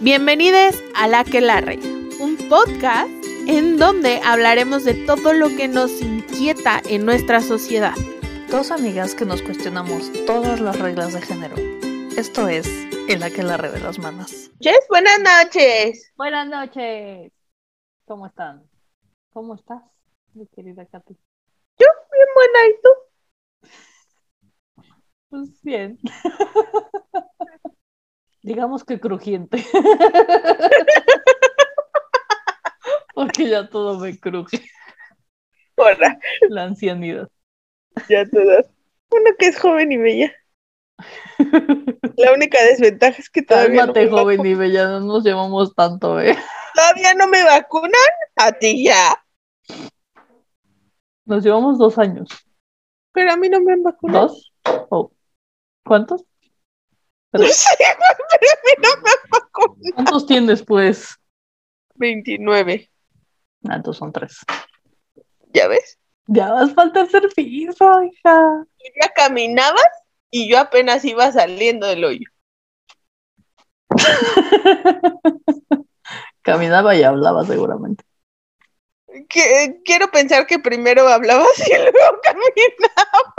Bienvenidos a La que la Rey, un podcast en donde hablaremos de todo lo que nos inquieta en nuestra sociedad. Dos amigas que nos cuestionamos todas las reglas de género. Esto es El Aquelarre de las Manas. Jess, buenas noches. Buenas noches. ¿Cómo están? ¿Cómo estás, mi querida Katy? Yo, bien buena, ¿y tú? Pues bien. Digamos que crujiente. Porque ya todo me cruje. Hola, La ancianidad. ya todas. Uno que es joven y bella. La única desventaja es que todavía no, Cálmate, me joven y bella, no nos llevamos tanto, ¿eh? todavía no me vacunan. A ti ya. Nos llevamos dos años. Pero a mí no me han vacunado. ¿Dos? ¿O cuántos? No sé, pero no me. ¿Cuántos tienes, pues? 29. Ah, entonces son tres. ¿Ya ves? Ya vas falta hacer piso, hija. Tú ya caminabas y yo apenas iba saliendo del hoyo. Caminaba y hablaba seguramente. Que- quiero pensar que primero hablabas y luego caminabas.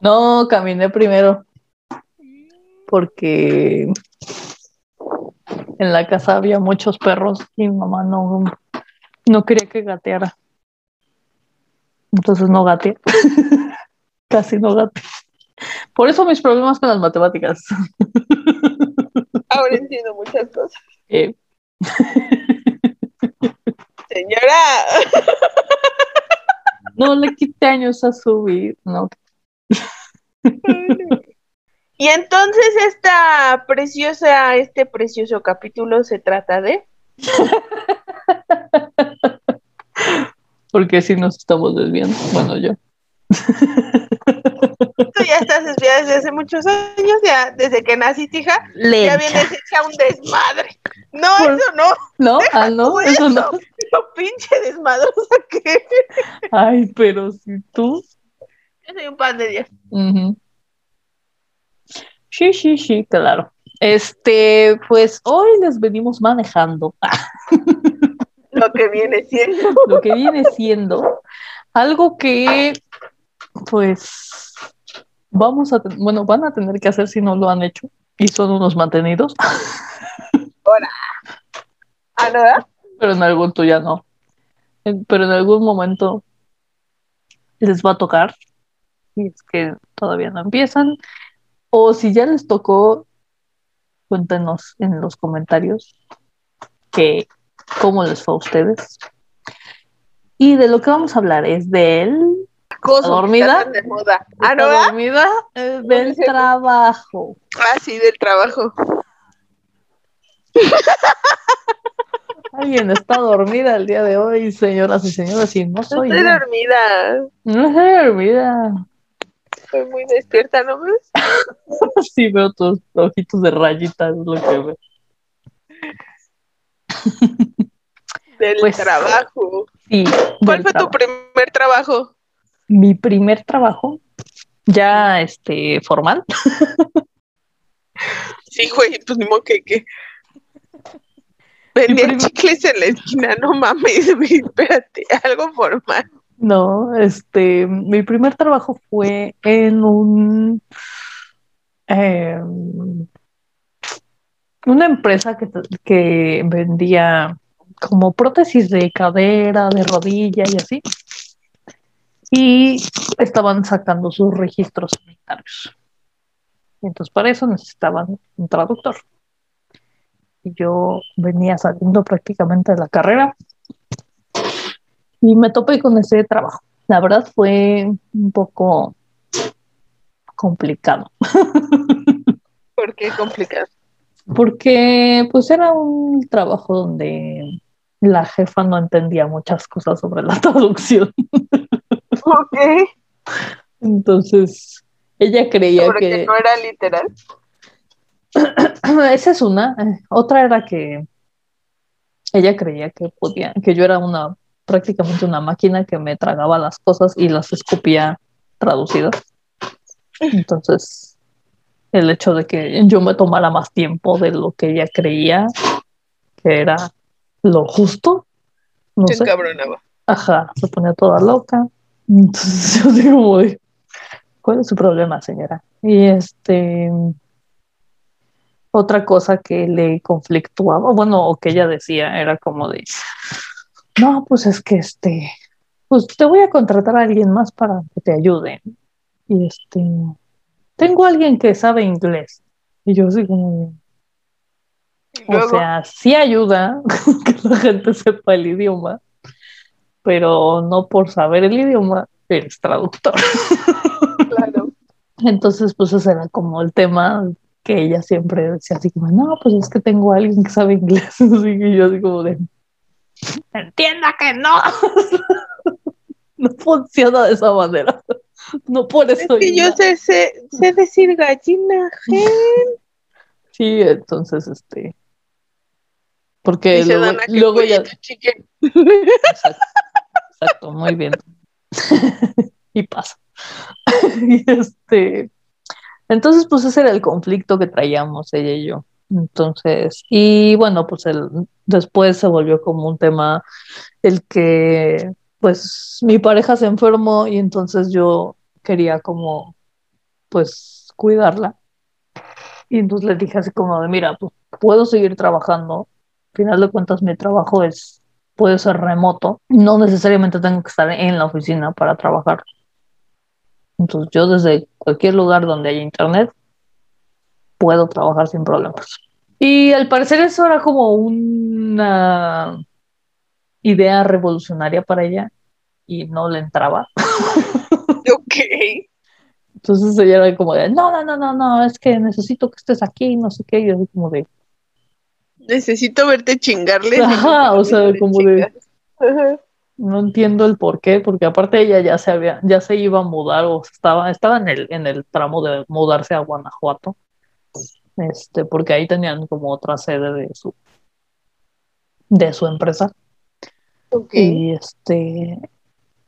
No, caminé primero porque en la casa había muchos perros y mi mamá no, no quería que gateara. Entonces no gateé. Casi no gateé. Por eso mis problemas con las matemáticas. Ahora entiendo muchas cosas. Eh, Señora, no le quité años a subir. No, y entonces esta preciosa, este precioso capítulo se trata de porque si nos estamos desviando. Bueno, yo. tú ya estás desviada desde hace muchos años, ya desde que naciste, hija, ya vienes hecha un desmadre. No, Por- eso no, No, ah, no, eso no. lo pinche desmadrosa que Ay, pero si tú. yo soy un pan de Dios. Ujú. Sí, sí, sí, claro. Este, pues hoy les venimos manejando Lo que viene siendo. lo que viene siendo algo que, pues, vamos a, bueno, van a tener que hacer si no lo han hecho y son unos mantenidos, Ah, ¿no? pero en algún tú ya no. Pero en algún momento les va a tocar, y es que todavía no empiezan, o si ya les tocó, cuéntenos en los comentarios que cómo les fue a ustedes. Y de lo que vamos a hablar es del Cosas que ¿Dormida? de moda. Ah, ¿no? Dormida? Del trabajo. Ah, sí, del trabajo. Alguien está dormida el día de hoy, señoras y señores, y no soy Estoy yo. dormida. No estoy dormida. Estoy muy despierta, ¿no ves? Sí, veo tus ojitos de rayitas, es lo que veo. Del Pues, trabajo. Sí, ¿Cuál fue tu primer trabajo? Mi primer trabajo, ya este, formal, Sí, güey, pues ni modo que, que... Vendían chicles en la esquina, no mames, espérate, algo formal. No, este, mi primer trabajo fue en un em, una empresa que, que vendía como prótesis de cadera, de rodilla y así. Y estaban sacando sus registros sanitarios. Entonces, para eso necesitaban un traductor. Y yo venía saliendo prácticamente de la carrera y me topé con ese trabajo. La verdad fue un poco complicado, ¿Por qué complicado? porque pues era un trabajo donde la jefa no entendía muchas cosas sobre la traducción. Ok, Entonces, ella creía porque que... no era literal. Esa es una. Eh, Otra era que ella creía que podía, que yo era una prácticamente una máquina que me tragaba las cosas y las escupía traducidas. Entonces, el hecho de que yo me tomara más tiempo de lo que ella creía que era lo justo. No Se sé. encabronaba. Ajá, se ponía toda loca. Entonces yo digo, "Uy, ¿cuál es su problema, señora? Y este, otra cosa que le conflictuaba, bueno, o que ella decía, era como de, no, pues es que este, pues te voy a contratar a alguien más para que te ayude. Y este, tengo a alguien que sabe inglés. Y yo así como, o sea, sí ayuda que la gente sepa el idioma, pero no por saber el idioma eres traductor. claro. Entonces, pues ese era como el tema que ella siempre decía así como, no, pues es que tengo a alguien que sabe inglés. Así que yo así como de, entienda que no. no funciona de esa manera. No por Es eso. que yo sé, sé, sé decir gallina, gen. Sí, entonces, este... Porque Dice luego, Dana luego ya... Exacto, exacto, muy bien. y pasa. y este, entonces, pues ese era el conflicto que traíamos ella y yo. Entonces, y bueno, pues el, después se volvió como un tema el que, pues mi pareja se enfermó y entonces yo quería como, pues, cuidarla. Y entonces le dije así como de, mira, pues puedo seguir trabajando. Al final de cuentas, mi trabajo es puede ser remoto, no necesariamente tengo que estar en la oficina para trabajar. Entonces yo desde cualquier lugar donde haya internet puedo trabajar sin problemas. Y al parecer eso era como una idea revolucionaria para ella y no le entraba. Ok. Entonces ella era como de, no, no, no, no, no, es que necesito que estés aquí, no sé qué, y yo así como de, Necesito verte chingarle. Ajá, o sea, como de- Ajá. No entiendo el por qué, porque aparte ella ya se había, ya se iba a mudar o estaba, estaba en el, en el tramo de mudarse a Guanajuato. Este, porque ahí tenían como otra sede de su, de su empresa. Ok. Y este,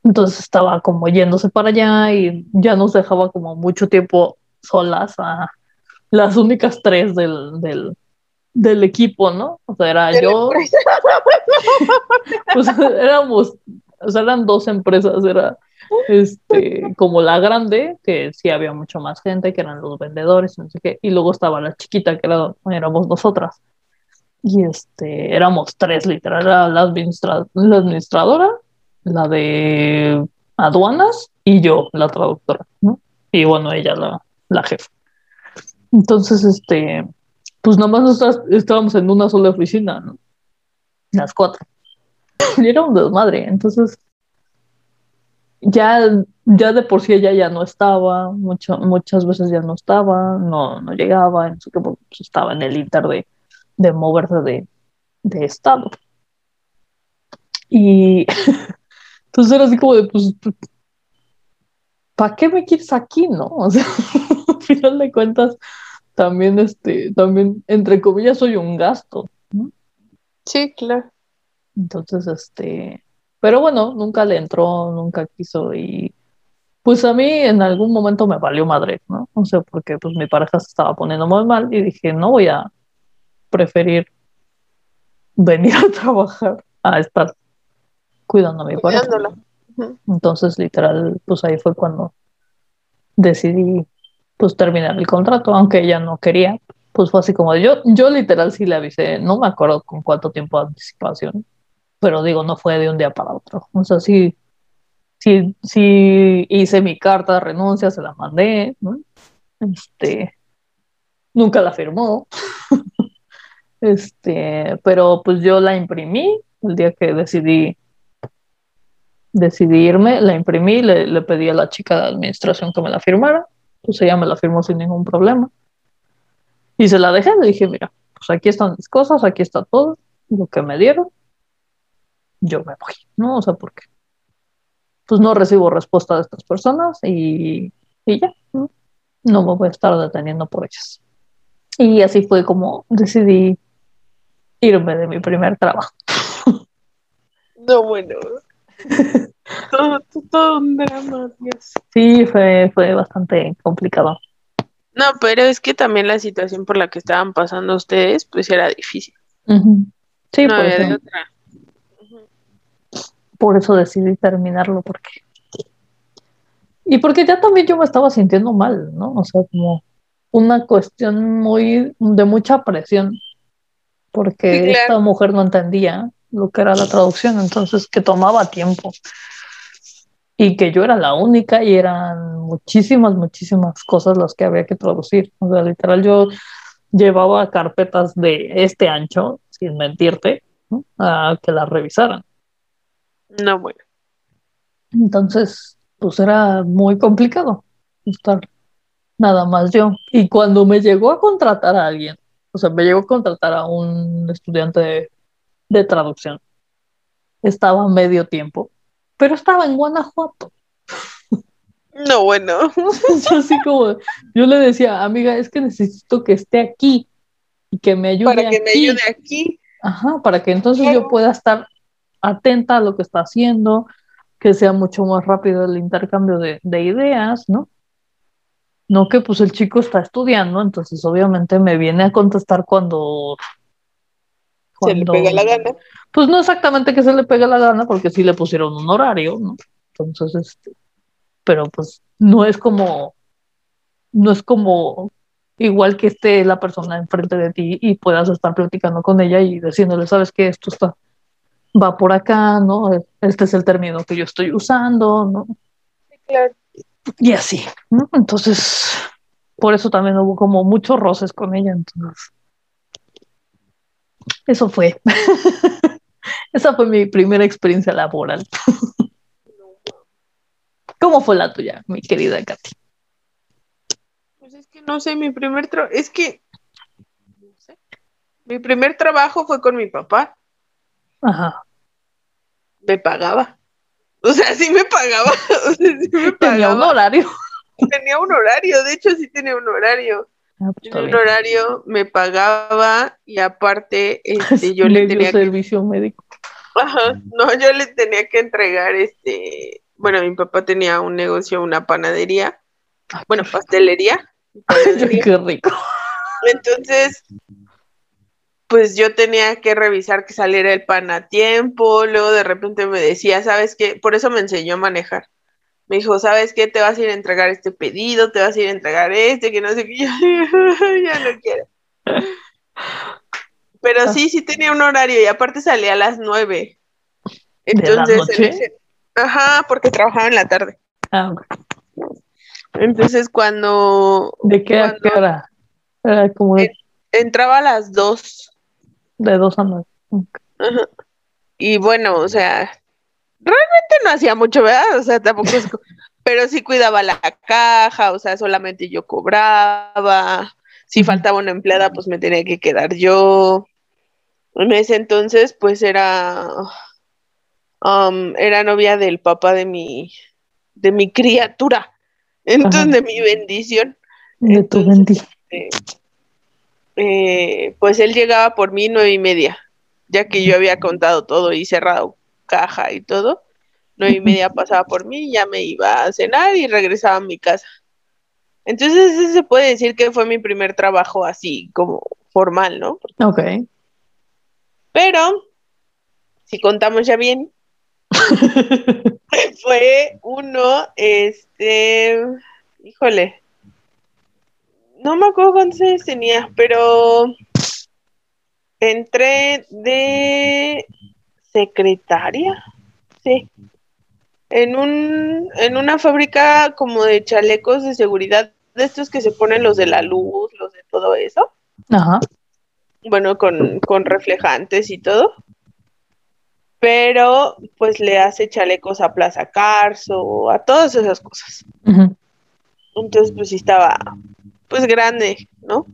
entonces estaba como yéndose para allá y ya nos dejaba como mucho tiempo solas a las únicas tres del, del, del equipo, ¿no? O sea, era yo, pues éramos, o sea, eran dos empresas, era este, como la grande, que sí había mucho más gente, que eran los vendedores, no sé qué, y luego estaba la chiquita, que era, éramos nosotras. Y este, éramos tres, literal, era la, administra- la administradora, la de aduanas y yo, la traductora, ¿no? Y bueno, ella, la, la jefa. Entonces, este, pues nomás nosotras estábamos en una sola oficina, ¿no? Las cuatro. Y era un desmadre. Entonces, ya, ya de por sí ella ya no estaba, mucho, muchas veces ya no estaba, no, no llegaba, no sé qué, pues, estaba en el inter de, de moverse de, de estado. Y entonces era así como de, pues, ¿para qué me quieres aquí, no? O sea, al final de cuentas, también, este, también, entre comillas, soy un gasto. Sí, claro. Entonces, este, pero bueno, nunca le entró, nunca quiso y pues a mí en algún momento me valió madre, ¿no? O sea, porque pues mi pareja se estaba poniendo muy mal y dije, no voy a preferir venir a trabajar a estar cuidando a mi pareja. Entonces, literal, pues ahí fue cuando decidí pues terminar el contrato, aunque ella no quería, pues fue así como yo, yo literal sí le avisé, no me acuerdo con cuánto tiempo de anticipación, pero digo, no fue de un día para otro. O sea, sí, sí, sí hice mi carta de renuncia, se la mandé, ¿no? Este, nunca la firmó. Este, pero pues yo la imprimí el día que decidí decidí irme, la imprimí, le, le pedí a la chica de administración que me la firmara, pues ella me la firmó sin ningún problema. Y se la dejé, le dije, mira, pues aquí están mis cosas, aquí está todo, lo que me dieron, yo me voy, ¿no? O sea, porque pues no recibo respuesta de estas personas y, y ya, ¿no? no me voy a estar deteniendo por ellas. Y así fue como decidí irme de mi primer trabajo. No, bueno. todo, todo un drama, Dios. Sí, fue, fue bastante complicado. No, pero es que también la situación por la que estaban pasando ustedes, pues era difícil. Sí, no por, había de otra. Por eso decidí terminarlo, porque... Y porque ya también yo me estaba sintiendo mal, ¿no? O sea, como una cuestión muy de mucha presión, porque Sí, claro. esta mujer no entendía lo que era la traducción, entonces que tomaba tiempo. Y que yo era la única y eran muchísimas, muchísimas cosas las que había que traducir. O sea, literal, yo llevaba carpetas de este ancho, sin mentirte, ¿no? a que las revisaran. No, bueno. Entonces, pues era muy complicado estar nada más yo. Y cuando me llegó a contratar a alguien, o sea, me llegó a contratar a un estudiante de, de traducción, estaba medio tiempo, pero estaba en Guanajuato. No, bueno. Así como, yo le decía, amiga, es que necesito que esté aquí y que me ayude Para que me aquí". ayude aquí. Ajá, para que entonces yo pueda estar atenta a lo que está haciendo, que sea mucho más rápido el intercambio de, de ideas, ¿no? No que pues el chico está estudiando, entonces obviamente me viene a contestar cuando... Se le cuando- pega la gana. Pues no exactamente que se le pegue la gana, porque sí le pusieron un horario, ¿no? Entonces, este, pero pues no es como, no es como igual que esté la persona enfrente de ti y puedas estar platicando con ella y diciéndole, sabes que esto está, va por acá, ¿no? Este es el término que yo estoy usando, ¿no? Claro. Y así, ¿no? Entonces, por eso también hubo como muchos roces con ella, entonces. Eso fue. Esa fue mi primera experiencia laboral. ¿Cómo fue la tuya, mi querida Katy? Pues es que no sé, mi primer trabajo, es que, no sé. Mi primer trabajo fue con mi papá, Ajá. me pagaba. O sea, sí me pagaba. O sea, sí me Tenía un horario. Tenía un horario, de hecho sí tenía un horario. Ah, pues, Tenía un horario, me pagaba y aparte este, yo le tenía que servicio médico. Ajá, no, yo le tenía que entregar este, bueno, mi papá tenía un negocio, una panadería, Ah, bueno, pastelería, panadería. Qué rico. Entonces, pues yo tenía que revisar que saliera el pan a tiempo, luego de repente me decía, ¿sabes qué? Por eso me enseñó a manejar. Me dijo, ¿sabes qué? Te vas a ir a entregar este pedido, te vas a ir a entregar este, que no sé qué, yo ya no quiero. Pero sí, sí tenía un horario y aparte salía a las nueve. ¿De la Entonces, noche? ajá, porque trabajaba en la tarde. Ah. Entonces, cuando ¿De qué a Cuando- qué hora? Era como de, entraba a las dos, de dos a nueve. Ajá. Y bueno, o sea, realmente no hacía mucho, ¿verdad? O sea, tampoco es... Pero sí cuidaba la caja, o sea, solamente yo cobraba. Si faltaba una empleada, pues me tenía que quedar yo. En ese entonces, pues era... um, era novia del papá de mi... de mi criatura. Entonces, Ajá. de mi bendición. De tu bendición. eh, eh, pues él llegaba por mí nueve y media, ya que yo había contado todo y cerrado caja y todo. Nueve y media pasaba por mí, ya me iba a cenar y regresaba a mi casa. Entonces ese se puede decir que fue mi primer trabajo así como formal, ¿no? Ok. Pero si contamos ya bien, fue uno, este, híjole, no me acuerdo cuántos años tenía, pero entré de secretaria, sí, en un, en una fábrica como de chalecos de seguridad, de estos que se ponen los de la luz, los de todo eso, Ajá. bueno, con, con reflejantes y todo. Pero pues le hace chalecos a Plaza Carso, a todas esas cosas. Ujú. Entonces, pues sí estaba, pues grande, ¿no?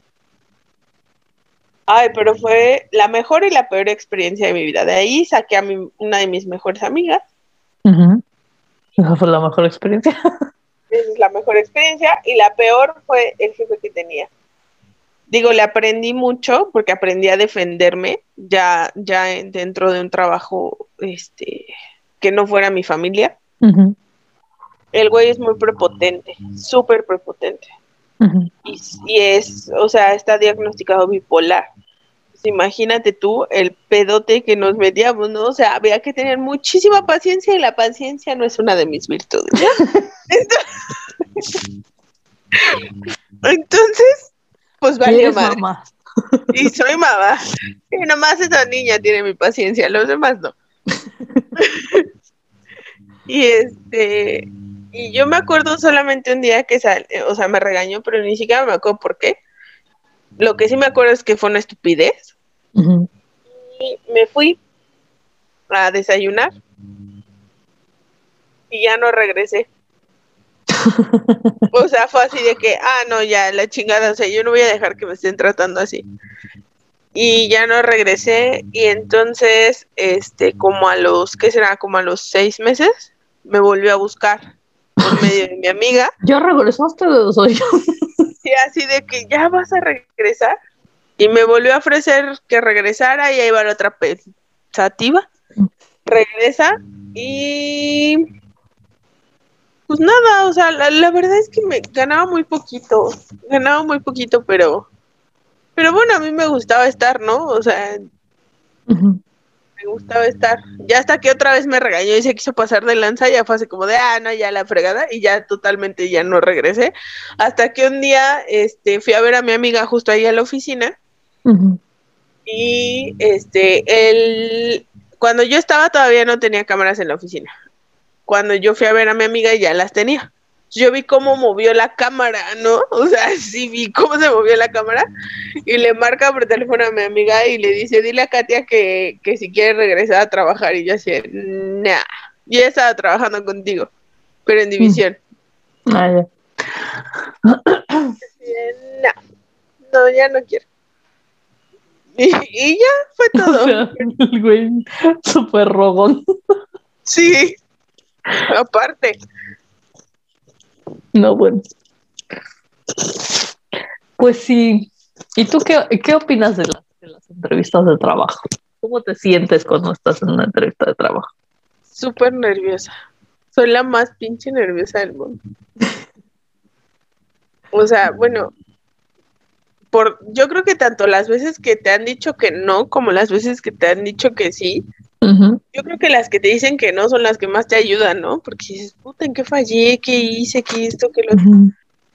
Ay, pero fue la mejor y la peor experiencia de mi vida. De ahí saqué a mi, una de mis mejores amigas. Esa fue la mejor experiencia. Esa es la mejor experiencia. Y la peor fue el jefe que tenía. Digo, le aprendí mucho porque aprendí a defenderme ya, ya en- dentro de un trabajo este, que no fuera mi familia. El güey es muy prepotente, súper prepotente. Y, es, o sea, está diagnosticado bipolar. Pues imagínate tú el pedote que nos metíamos, ¿no? O sea, había que tener muchísima paciencia y la paciencia no es una de mis virtudes. Entonces, pues vale Mamá. Y soy mamá. Y nomás esa niña tiene mi paciencia, los demás no. y este, y yo me acuerdo solamente un día que sal, o sea, me regañó, pero ni siquiera me acuerdo por qué. Lo que sí me acuerdo es que fue una estupidez. Y me fui a desayunar y ya no regresé. o sea, fue así de que, ah, no, ya, la chingada, o sea, yo no voy a dejar que me estén tratando así. Y ya no regresé y entonces, este, como a los, ¿qué será? Como a los seis meses, me volvió a buscar por medio de mi amiga. Ya regresaste de dos años. Sí, así de que ya vas a regresar. Y me volvió a ofrecer que regresara y ahí va la otra pensativa. Regresa y pues nada, o sea, la, verdad es que me ganaba muy poquito, ganaba muy poquito, pero, pero bueno, a mí me gustaba estar, ¿no? O sea, me gustaba estar. Ya hasta que otra vez me regañó y se quiso pasar de lanza, ya fue así como de, ah, no, ya la fregada, y ya totalmente ya no regresé. Hasta que un día, este, fui a ver a mi amiga justo ahí a la oficina, y este, él, cuando yo estaba todavía no tenía cámaras en la oficina cuando yo fui a ver a mi amiga ya las tenía. Yo vi cómo movió la cámara, ¿no? O sea, sí vi cómo se movió la cámara y le marca por teléfono a mi amiga y le dice, dile a Katia que, si quiere regresar a trabajar. Y yo así, nah, yo ya estaba trabajando contigo, pero en división. Mm. Ah, no, ya no quiero. Y, ya fue todo. el güey súper rogón. Sí, Aparte. No, bueno. Pues sí. ¿Y tú qué, qué opinas de, de las entrevistas de trabajo? ¿Cómo te sientes cuando estás en una entrevista de trabajo? Súper nerviosa. Soy la más pinche nerviosa del mundo. O sea, bueno, por, yo creo que tanto las veces que te han dicho que no como las veces que te han dicho que sí, yo creo que las que te dicen que no son las que más te ayudan, ¿no? Porque dices, puta, ¿en qué fallé? ¿Qué hice? ¿Qué esto? ¿Qué lo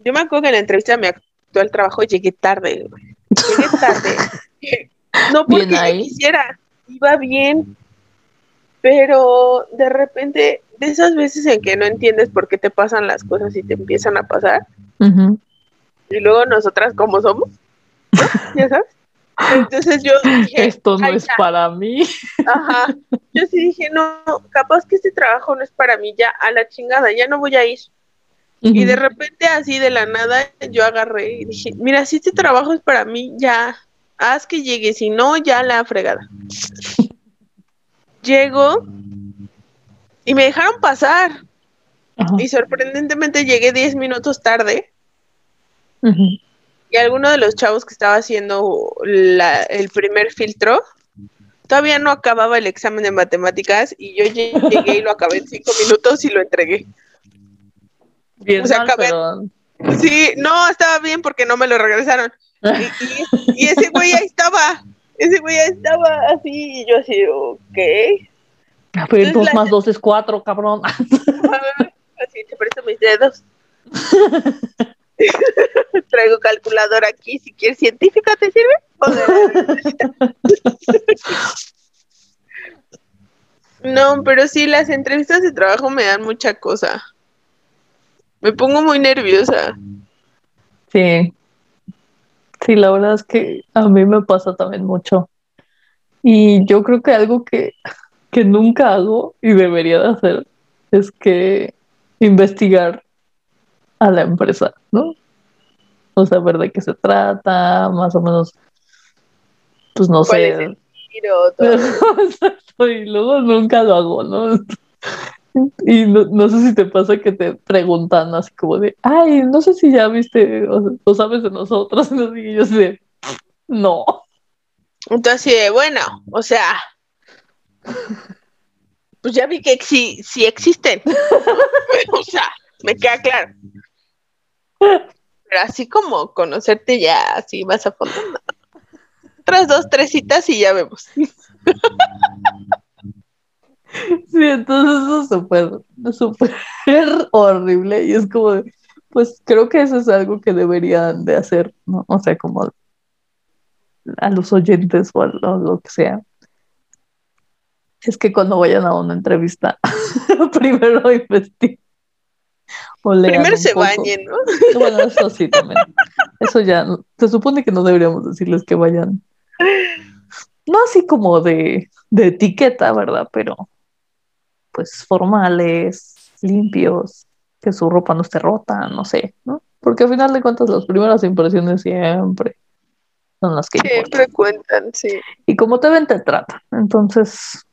Yo me acuerdo que en la entrevista me actual trabajo llegué tarde, Llegué tarde. no porque yo quisiera, iba bien, pero de repente, de esas veces en que no entiendes por qué te pasan las cosas y te empiezan a pasar, y luego nosotras como somos, ¿ya sabes? Entonces yo dije, esto no es para mí. Ajá. Yo sí dije, no, capaz que este trabajo no es para mí, ya a la chingada, ya no voy a ir. Y de repente así de la nada yo agarré y dije, mira, si este trabajo es para mí, ya, haz que llegue, si no, ya la fregada. Llego y me dejaron pasar. Y sorprendentemente llegué 10 minutos tarde y alguno de los chavos que estaba haciendo el primer filtro todavía no acababa el examen de matemáticas y yo llegué y lo acabé en cinco minutos y lo entregué. Bien, Sí, no, estaba bien porque no me lo regresaron. Y, ese güey ahí estaba, ese güey ahí estaba así y yo así, ok. Ah, pero dos más dos es cuatro, cabrón. Así te presto mis dedos. Traigo calculadora aquí, si quieres científica, ¿te sirve? no, pero sí, las entrevistas de trabajo me dan mucha cosa. Me pongo muy nerviosa. Sí. Sí, la verdad es que a mí me pasa también mucho. Y yo creo que algo que, que nunca hago y debería de hacer es que investigar a la empresa, ¿no? O saber de qué se trata, más o menos, pues no sé. y luego nunca lo hago, ¿no? Y no, sé si te pasa que te preguntan así como de, ay, no sé si ya viste o, sabes de nosotros, y yo sé, no. Entonces, bueno, o sea, pues ya vi que sí, sí existen. o sea, me queda claro. pero así como conocerte ya, así vas a fondo. no. Otras dos, tres citas y ya vemos. Sí, entonces eso es súper, súper horrible y es como, de, pues creo que eso es algo que deberían de hacer, ¿no? O sea, como a los oyentes o a lo, lo que sea. Es que cuando vayan a una entrevista, primero investiguen. Primero se poco. bañen, ¿no? Bueno, eso sí también. Eso ya, se supone que no deberíamos decirles que vayan. No así como de, de etiqueta, ¿verdad? Pero pues formales, limpios, que su ropa no esté rota, no sé, ¿no? Porque al final de cuentas las primeras impresiones siempre son las que importan. Siempre cuentan, sí. Y como te ven, te tratan. Entonces,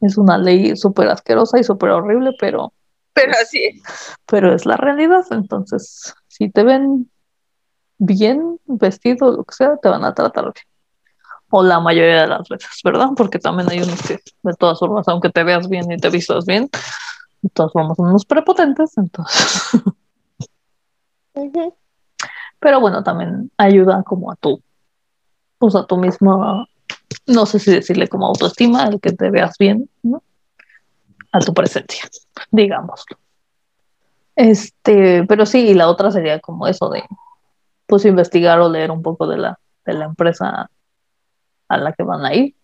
es una ley súper asquerosa y súper horrible, pero Pero así es. pero es la realidad. Entonces, si te ven bien vestido, lo que sea, te van a tratar bien. O la mayoría de las veces, ¿verdad? Porque también hay unos que, de todas formas, aunque te veas bien y te vistas bien, de todas formas son unos prepotentes, entonces. Pero bueno, también ayuda como a tu, pues a tu mismo, no sé si decirle como autoestima, el que te veas bien, ¿no? A tu presencia, digámoslo. Este, pero sí, y la otra sería como eso de, pues investigar o leer un poco de la, de la empresa a la que van a ir.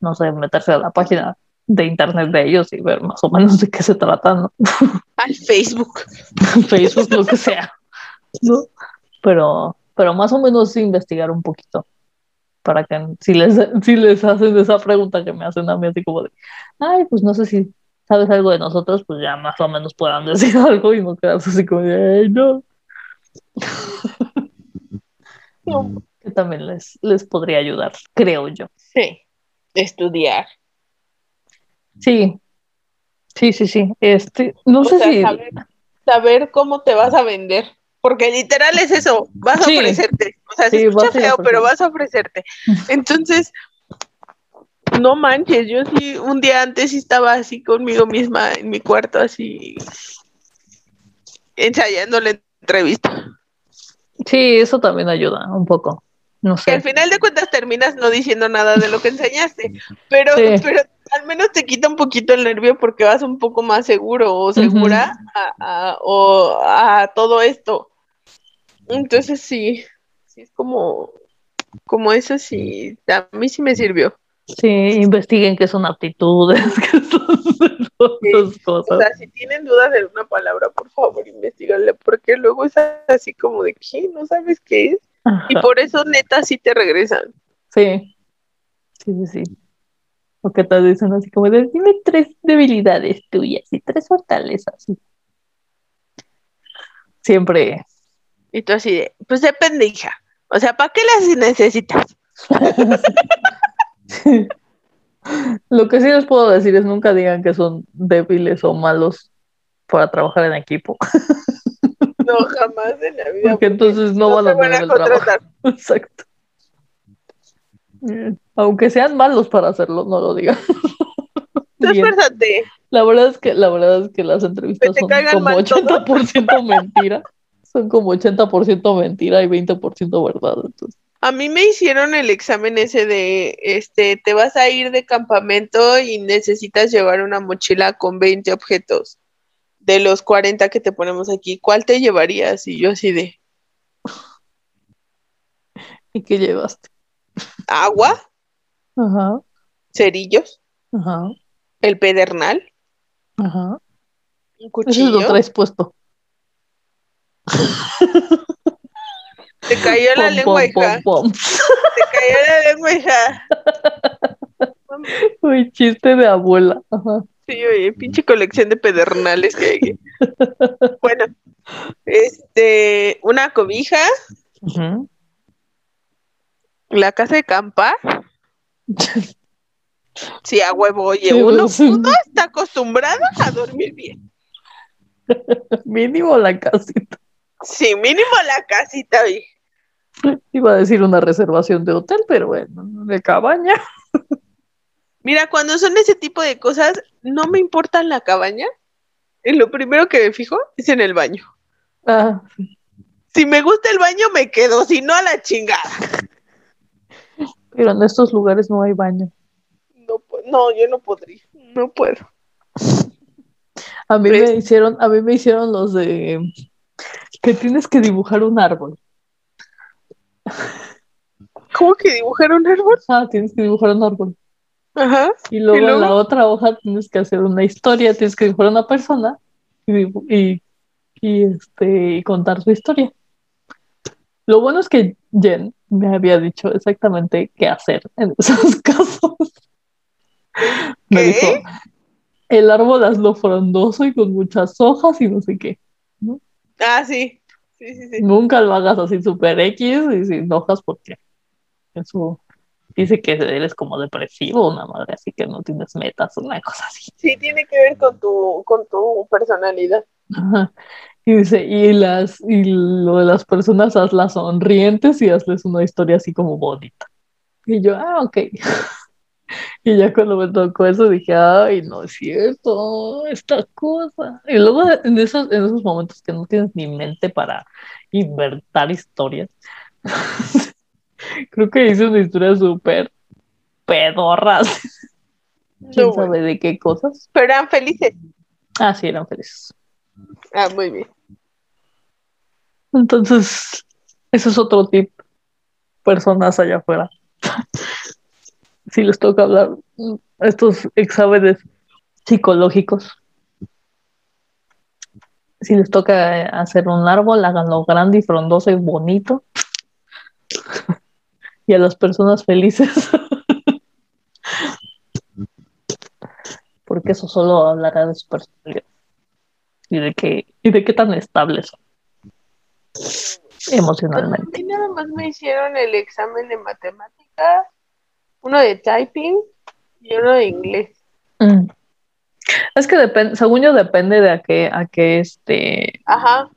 No sé, meterse a la página de internet de ellos y ver más o menos de qué se trata, ¿no? Al Facebook. Facebook, lo que sea, ¿no? Pero, pero más o menos investigar un poquito para que si les, si les hacen esa pregunta que me hacen a mí así como de, ay, pues no sé si sabes algo de nosotros, pues ya más o menos puedan decir algo y no quedarse así como ay, no. No, Que también les, les podría ayudar, creo yo. Sí. Estudiar. Sí, sí, sí, sí. Este, no O sé sea, si, saber, saber cómo te vas a vender. Porque literal es eso, vas a ofrecerte. O sea, se Sí, escucha feo, pero vas a ofrecerte. Entonces, no manches, yo sí, un día antes sí estaba así conmigo misma en mi cuarto, así ensayando la entrevista. sí, eso también ayuda un poco. No Que al sé. final de cuentas terminas no diciendo nada de lo que enseñaste, pero, Sí. pero al menos te quita un poquito el nervio porque vas un poco más seguro o segura a, a- o a todo esto. Entonces sí, sí es como, como eso sí, a mí sí me sirvió. Sí, investiguen qué son aptitudes, qué son esas O cosas. sea, si tienen dudas de alguna palabra, por favor, investiganle, porque luego es así como de que no sabes qué es. Y por eso neta sí te regresan. Sí, sí, sí, sí. O que te dicen así como de, dime tres debilidades tuyas y tres fortalezas. Siempre. Y tú así de, pues depende, hija. O sea, ¿para qué las necesitas? Lo que sí les puedo decir es nunca digan que son débiles o malos para trabajar en equipo, No, jamás en la vida. porque entonces no, van te a tener el trabajo. Exacto. Aunque sean malos para hacerlo, no lo digan. Esfuérzate. La verdad es que la verdad es que las entrevistas son como mal todo. 80% mentira. Son como 80% mentira y 20% verdad. Entonces, A mí me hicieron el examen ese de, este, te vas a ir de campamento y necesitas llevar una mochila con 20 objetos. De los 40 que te ponemos aquí, ¿cuál te llevarías? Y yo así de, ¿y qué llevaste? agua, Ajá, cerillos, ajá, el pedernal, ajá. un Eso cuchillo. lo traes puesto. Te cayó la Pom, lengua, hija. pom, pom. Te cayó la lengua, hija. Uy, chiste de abuela. Ajá. Sí, oye, pinche colección de pedernales que hay aquí. Bueno, este, una cobija, la casa de campar. Sí, a huevo, oye, uno, pues, uno está acostumbrado a dormir bien. Mínimo la casita. Sí, mínimo la casita, oye. Iba a decir una reservación de hotel, pero bueno, de cabaña. Mira, cuando son ese tipo de cosas, no me importa la cabaña. En lo primero que me fijo es en el baño. Ah, Si me gusta el baño, me quedo, si no, a la chingada. pero en estos lugares no hay baño. No, no, yo no podría, no puedo. A mí Pues- me hicieron, a mí me hicieron los de que tienes que dibujar un árbol. ¿Cómo que dibujar un árbol? Ah, tienes que dibujar un árbol. Ajá. Y luego, ¿Y luego? en la otra hoja tienes que hacer una historia, tienes que dibujar una persona y, y, y, este, y contar su historia. Lo bueno es que Jen me había dicho exactamente qué hacer en esos casos. Me ¿Qué? dijo, el árbol hazlo frondoso y con muchas hojas y no sé qué. Ah, sí. Sí, sí, sí. Nunca lo hagas así super X y sin hojas porque eso dice que él es como depresivo, una madre así que no tienes metas, una cosa así. Sí, tiene que ver con tu, con tu personalidad. Ajá. Y dice, y las, y lo de las personas hazlas sonrientes y hazles una historia así como bonita. Y yo, ah, ok. Y ya cuando me tocó eso dije, ay, no es cierto, esta cosa. Y luego en esos, en esos momentos que no tienes ni mente para inventar historias, creo que hice una historia súper pedorra. ¿Quién No, sabe de qué cosas? Pero eran felices. Ah, sí, eran felices. Ah, muy bien. Entonces, ese es otro tip. Personas allá afuera. Si les toca hablar estos exámenes psicológicos. Si les toca eh, hacer un árbol, háganlo grande y frondoso y bonito. y a las personas felices. Porque eso solo hablará de su personalidad. Y de qué, y de qué tan estables son A emocionalmente. mí nada más me hicieron el examen de matemáticas, uno de typing y uno de inglés. Mm. Es que depende, según yo depende de a qué, a qué este, Ajá.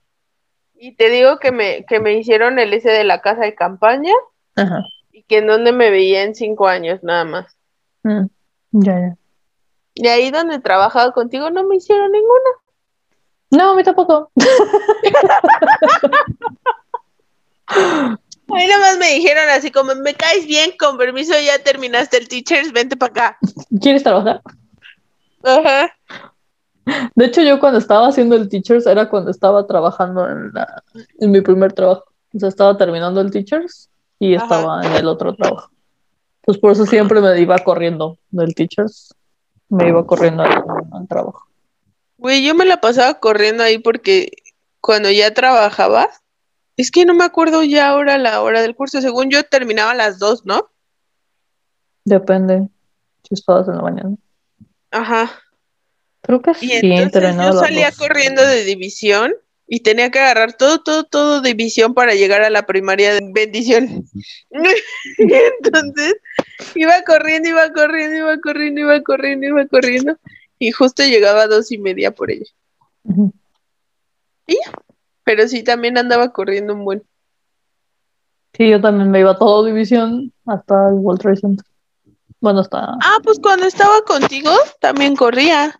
Y te digo que me, que me hicieron el ese de la casa de campaña ajá, y que en donde me veía en cinco años nada más. mm, ya, ya. Y ahí donde trabajaba contigo no me hicieron ninguna. No, a mí tampoco. Ahí nada más me dijeron así como, me caes bien, con permiso, ya terminaste el teachers, vente para acá. ¿Quieres trabajar? Ajá. De hecho, yo cuando estaba haciendo el Teachers era cuando estaba trabajando en, la, en mi primer trabajo. O sea, estaba terminando el Teachers y Ajá. estaba en el otro trabajo. Pues por eso siempre me iba corriendo del Teachers. Me iba corriendo al, al trabajo. Güey, yo me la pasaba corriendo ahí porque cuando ya trabajaba, es que no me acuerdo ya ahora la hora del curso, según yo terminaba a las dos, ¿no? Depende si estabas en la mañana. Ajá. Creo que Y sí, entonces yo salía dos. corriendo de división y tenía que agarrar todo, todo, todo división para llegar a la primaria de bendición. Y entonces iba corriendo, iba corriendo, iba corriendo, iba corriendo, iba corriendo. Y justo llegaba a dos y media por ella. Ujú. Pero sí, también andaba corriendo un buen. Sí, yo también me iba todo división hasta el World Trade Center. Bueno, hasta... Ah, pues cuando estaba contigo también corría.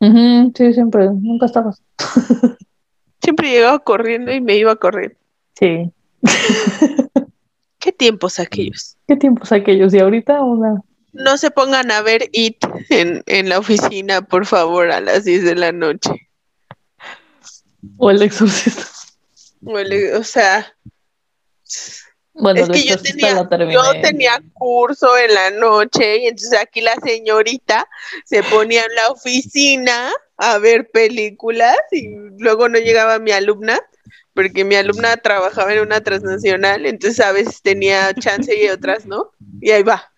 Ujú, sí, siempre, nunca estabas. Siempre llegaba corriendo y me iba a correr. Sí. ¿Qué tiempos aquellos? ¿Qué tiempos aquellos? Y ahorita una... No se pongan a ver IT en, en la oficina, por favor, a las 10 de la noche. O el exorcista. O, el- o sea, Bueno, es que yo tenía, yo tenía curso en la noche y entonces aquí la señorita se ponía en la oficina a ver películas y luego no llegaba mi alumna porque mi alumna trabajaba en una transnacional, entonces a veces tenía chance y otras no. Y ahí va.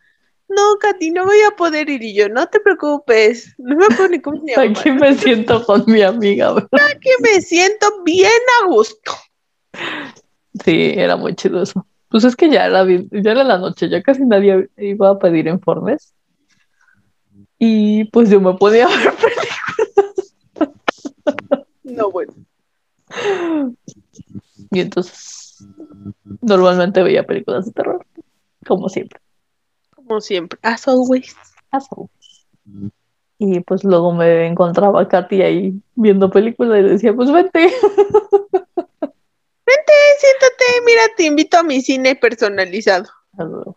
No, Katy, no voy a poder ir y yo, no te preocupes, no me ni cómo se llama. Aquí me siento con mi amiga, ¿verdad? que me siento bien a gusto. Sí, era muy chido eso. Pues es que ya era, ya era la noche, ya casi nadie iba a pedir informes. Y pues yo me podía ver No, bueno. Y entonces normalmente veía películas de terror, como siempre. Como siempre, as always. As always. Y pues luego me encontraba a Katy ahí viendo películas y decía, pues vente. Vente, siéntate, mira, te invito a mi cine personalizado.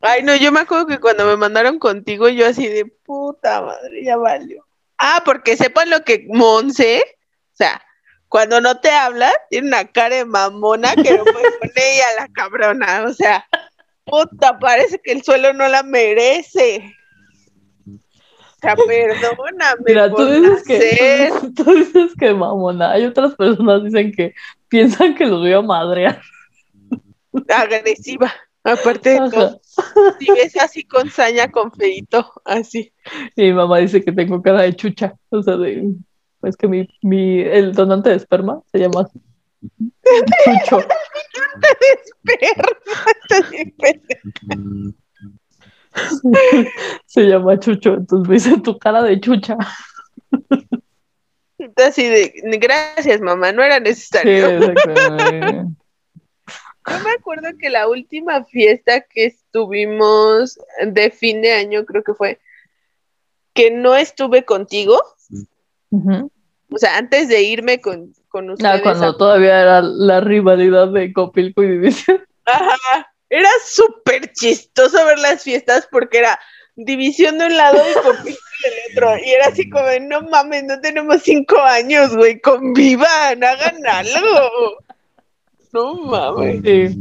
Ay, no, yo me acuerdo que cuando me mandaron contigo, yo así de puta madre, ya valió. Ah, porque sepan lo que Monse, o sea, cuando no te habla, tiene una cara de mamona que no puede poner ella la cabrona, o sea, puta, parece que el suelo no la merece. O sea, perdóname. Mira, tú dices, que, tú, dices que mamona. Hay otras personas que dicen que piensan que los voy a madrear. Agresiva. Aparte de todo, si ves así con saña, con feito, así. Y mi mamá dice que tengo cara de chucha, o sea, de, es que mi, mi, el donante de esperma se llama Chucho. se llama Chucho, entonces me dice tu cara de chucha. Así de, gracias mamá, no era necesario. Sí, yo me acuerdo que la última fiesta que estuvimos de fin de año, creo que fue, que no estuve contigo. O sea, antes de irme con, con ustedes. Ah, cuando todavía era la rivalidad de Copilco y División. Ajá. Era súper chistoso ver las fiestas porque era división de un lado y Copilco del otro. Y era así como, no mames, no tenemos cinco años, güey, convivan, hagan algo. No mames.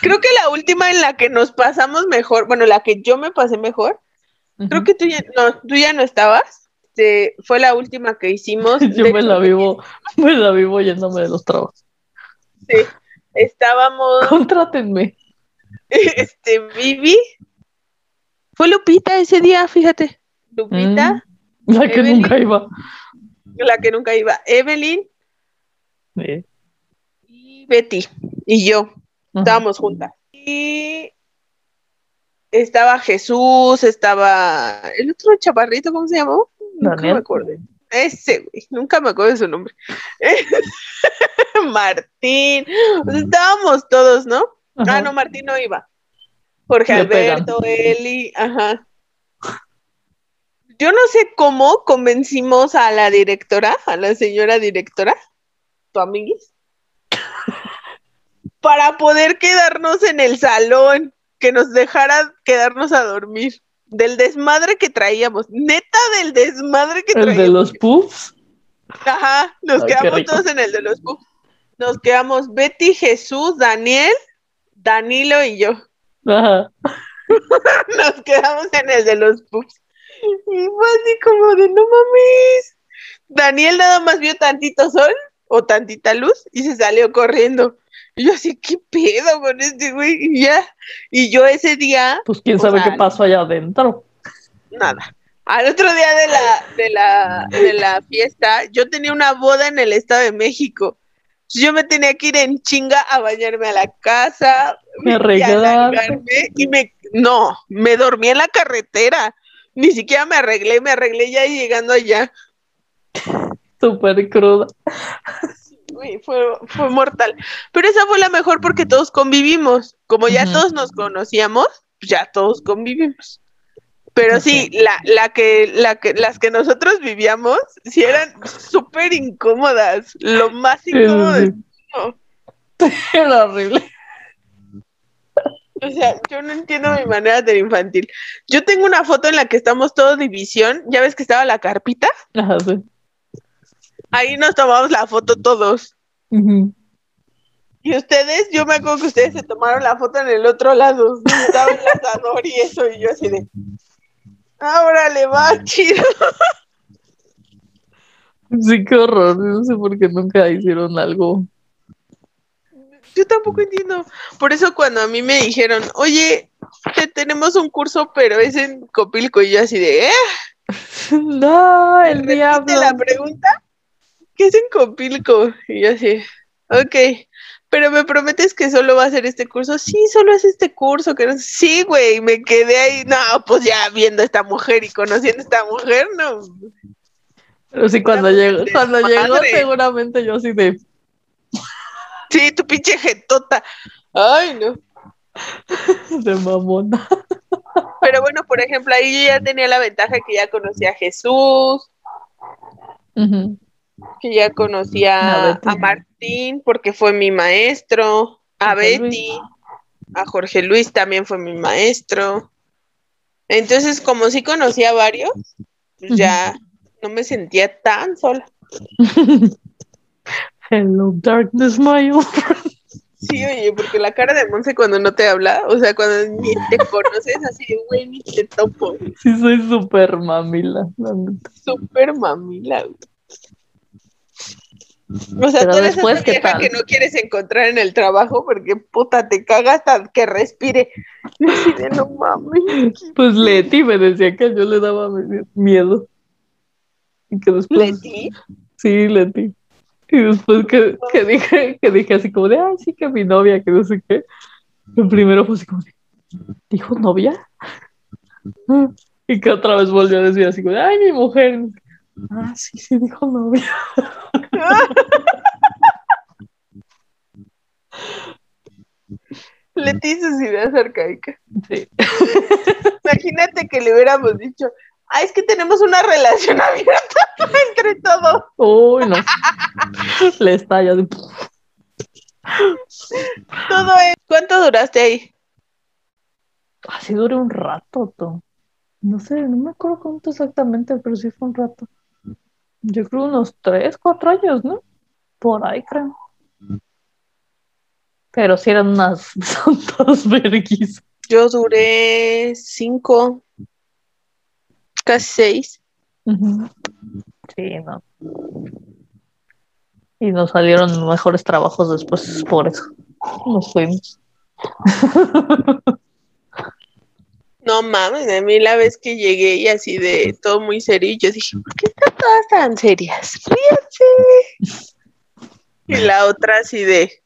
Creo que la última en la que nos pasamos mejor, bueno, la que yo me pasé mejor, creo que tú ya no, tú ya no estabas. Fue la última que hicimos. yo me la vivo, me la vivo yéndome de los trabajos. Sí, estábamos. Contrátenme. Este, Vivi. Fue Lupita ese día, fíjate. Lupita. Mm, la que nunca iba. La que nunca iba. Evelyn. Sí. Betty y yo estábamos juntas. Y estaba Jesús, estaba el otro chaparrito, ¿cómo se llamó? Nunca me acuerdo. Ese, güey, nunca me acuerdo de su nombre. Martín, estábamos todos, ¿no? Ah, no, Martín no iba. Jorge Alberto, Eli, ajá. Yo no sé cómo convencimos a la directora, a la señora directora, tu amiguis, para poder quedarnos en el salón, que nos dejara quedarnos a dormir. Del desmadre que traíamos, neta del desmadre que traíamos. ¿El de los puffs? Ajá, nos quedamos todos en el de los puffs. Nos quedamos Betty, Jesús, Daniel, Danilo y yo. Ajá. nos quedamos en el de los puffs. Y fue así como de no mames. Daniel nada más vio tantito sol o tantita luz y se salió corriendo. Y yo así, ¿qué pedo con este güey? Y ya. Y yo ese día. Pues quién sabe qué pasó allá adentro. Nada. Al otro día de la, de la, de la fiesta, yo tenía una boda en el Estado de México. Yo me tenía que ir en chinga a bañarme a la casa, me arreglarme y me no, me dormí en la carretera. Ni siquiera me arreglé, me arreglé ya llegando allá. Súper cruda fue, fue mortal. Pero esa fue la mejor porque todos convivimos. Como ya todos nos conocíamos, pues ya todos convivimos. Pero sí, la, la que, la que, las que nosotros vivíamos, sí eran súper incómodas. Lo más incómodo. Era horrible. O sea, yo no entiendo mi manera de infantil. Yo tengo una foto en la que estamos todos división. ¿Ya ves que estaba la carpita? Ajá, sí. Ahí nos tomamos la foto todos. Y ustedes, yo me acuerdo que ustedes se tomaron la foto en el otro lado, estaba el asador y eso, y yo así de, ahora le va, chido. Sí, qué horror, no sé por qué nunca hicieron algo. Yo tampoco entiendo. Por eso cuando a mí me dijeron, oye, te tenemos un curso, pero es en Copilco, y yo así de, ¿eh? No, el diablo. la pregunta? ¿Qué es en Copilco? Y yo así, ok, pero me prometes que solo va a hacer este curso. Sí, solo es este curso. Que no... Sí, güey, me quedé ahí. No, pues ya viendo a esta mujer y conociendo a esta mujer, no. Pero sí, cuando llegó, cuando llegó, seguramente yo así de. Sí, tu pinche jetota. Ay, no. De mamona. Pero bueno, por ejemplo, ahí yo ya tenía la ventaja que ya conocía a Jesús, Ujú. Que ya conocía A Martín porque fue mi maestro, a Jorge Luis. Betty, a Jorge Luis también fue mi maestro. Entonces, como sí conocía a varios, pues ya no me sentía tan sola. Hello, darkness, my old friend. Sí, oye, porque la cara de Monse cuando no te habla, o sea, cuando ni te conoces, así de güey, ni te topo. Sí, soy súper mamila. Súper mamila, güey. O sea, Pero tú eres después, que no quieres encontrar en el trabajo porque puta te caga hasta que respire. No mames. Pues Leti me decía que yo le daba miedo. Y que después. Leti, Sí, Leti. Y después que, que dije, que dije así como de, ay, sí que mi novia, que no sé qué. El primero fue así como de, ¿dijo novia? Y que otra vez volvió a decir así como de, ay, mi mujer. Ah, sí, sí, dijo novia. Leti sus ideas arcaicas. Sí. Imagínate que le hubiéramos dicho, ah, es que tenemos una relación abierta entre todos. Uy, no. Le estalla de... Todo es. ¿Cuánto duraste ahí? Así duré un rato. No sé, no me acuerdo cuánto exactamente, pero sí fue un rato. Yo creo unos tres, cuatro años, ¿no? Por ahí, creo. Pero sí eran unas santas verguis. Yo duré cinco, casi seis. Sí, no. Y nos salieron mejores trabajos después por eso. Nos fuimos. No mames, a mí la vez que llegué y así de todo muy serio, yo dije, ¿por qué están todas tan serias? Ríanse. Y la otra así de,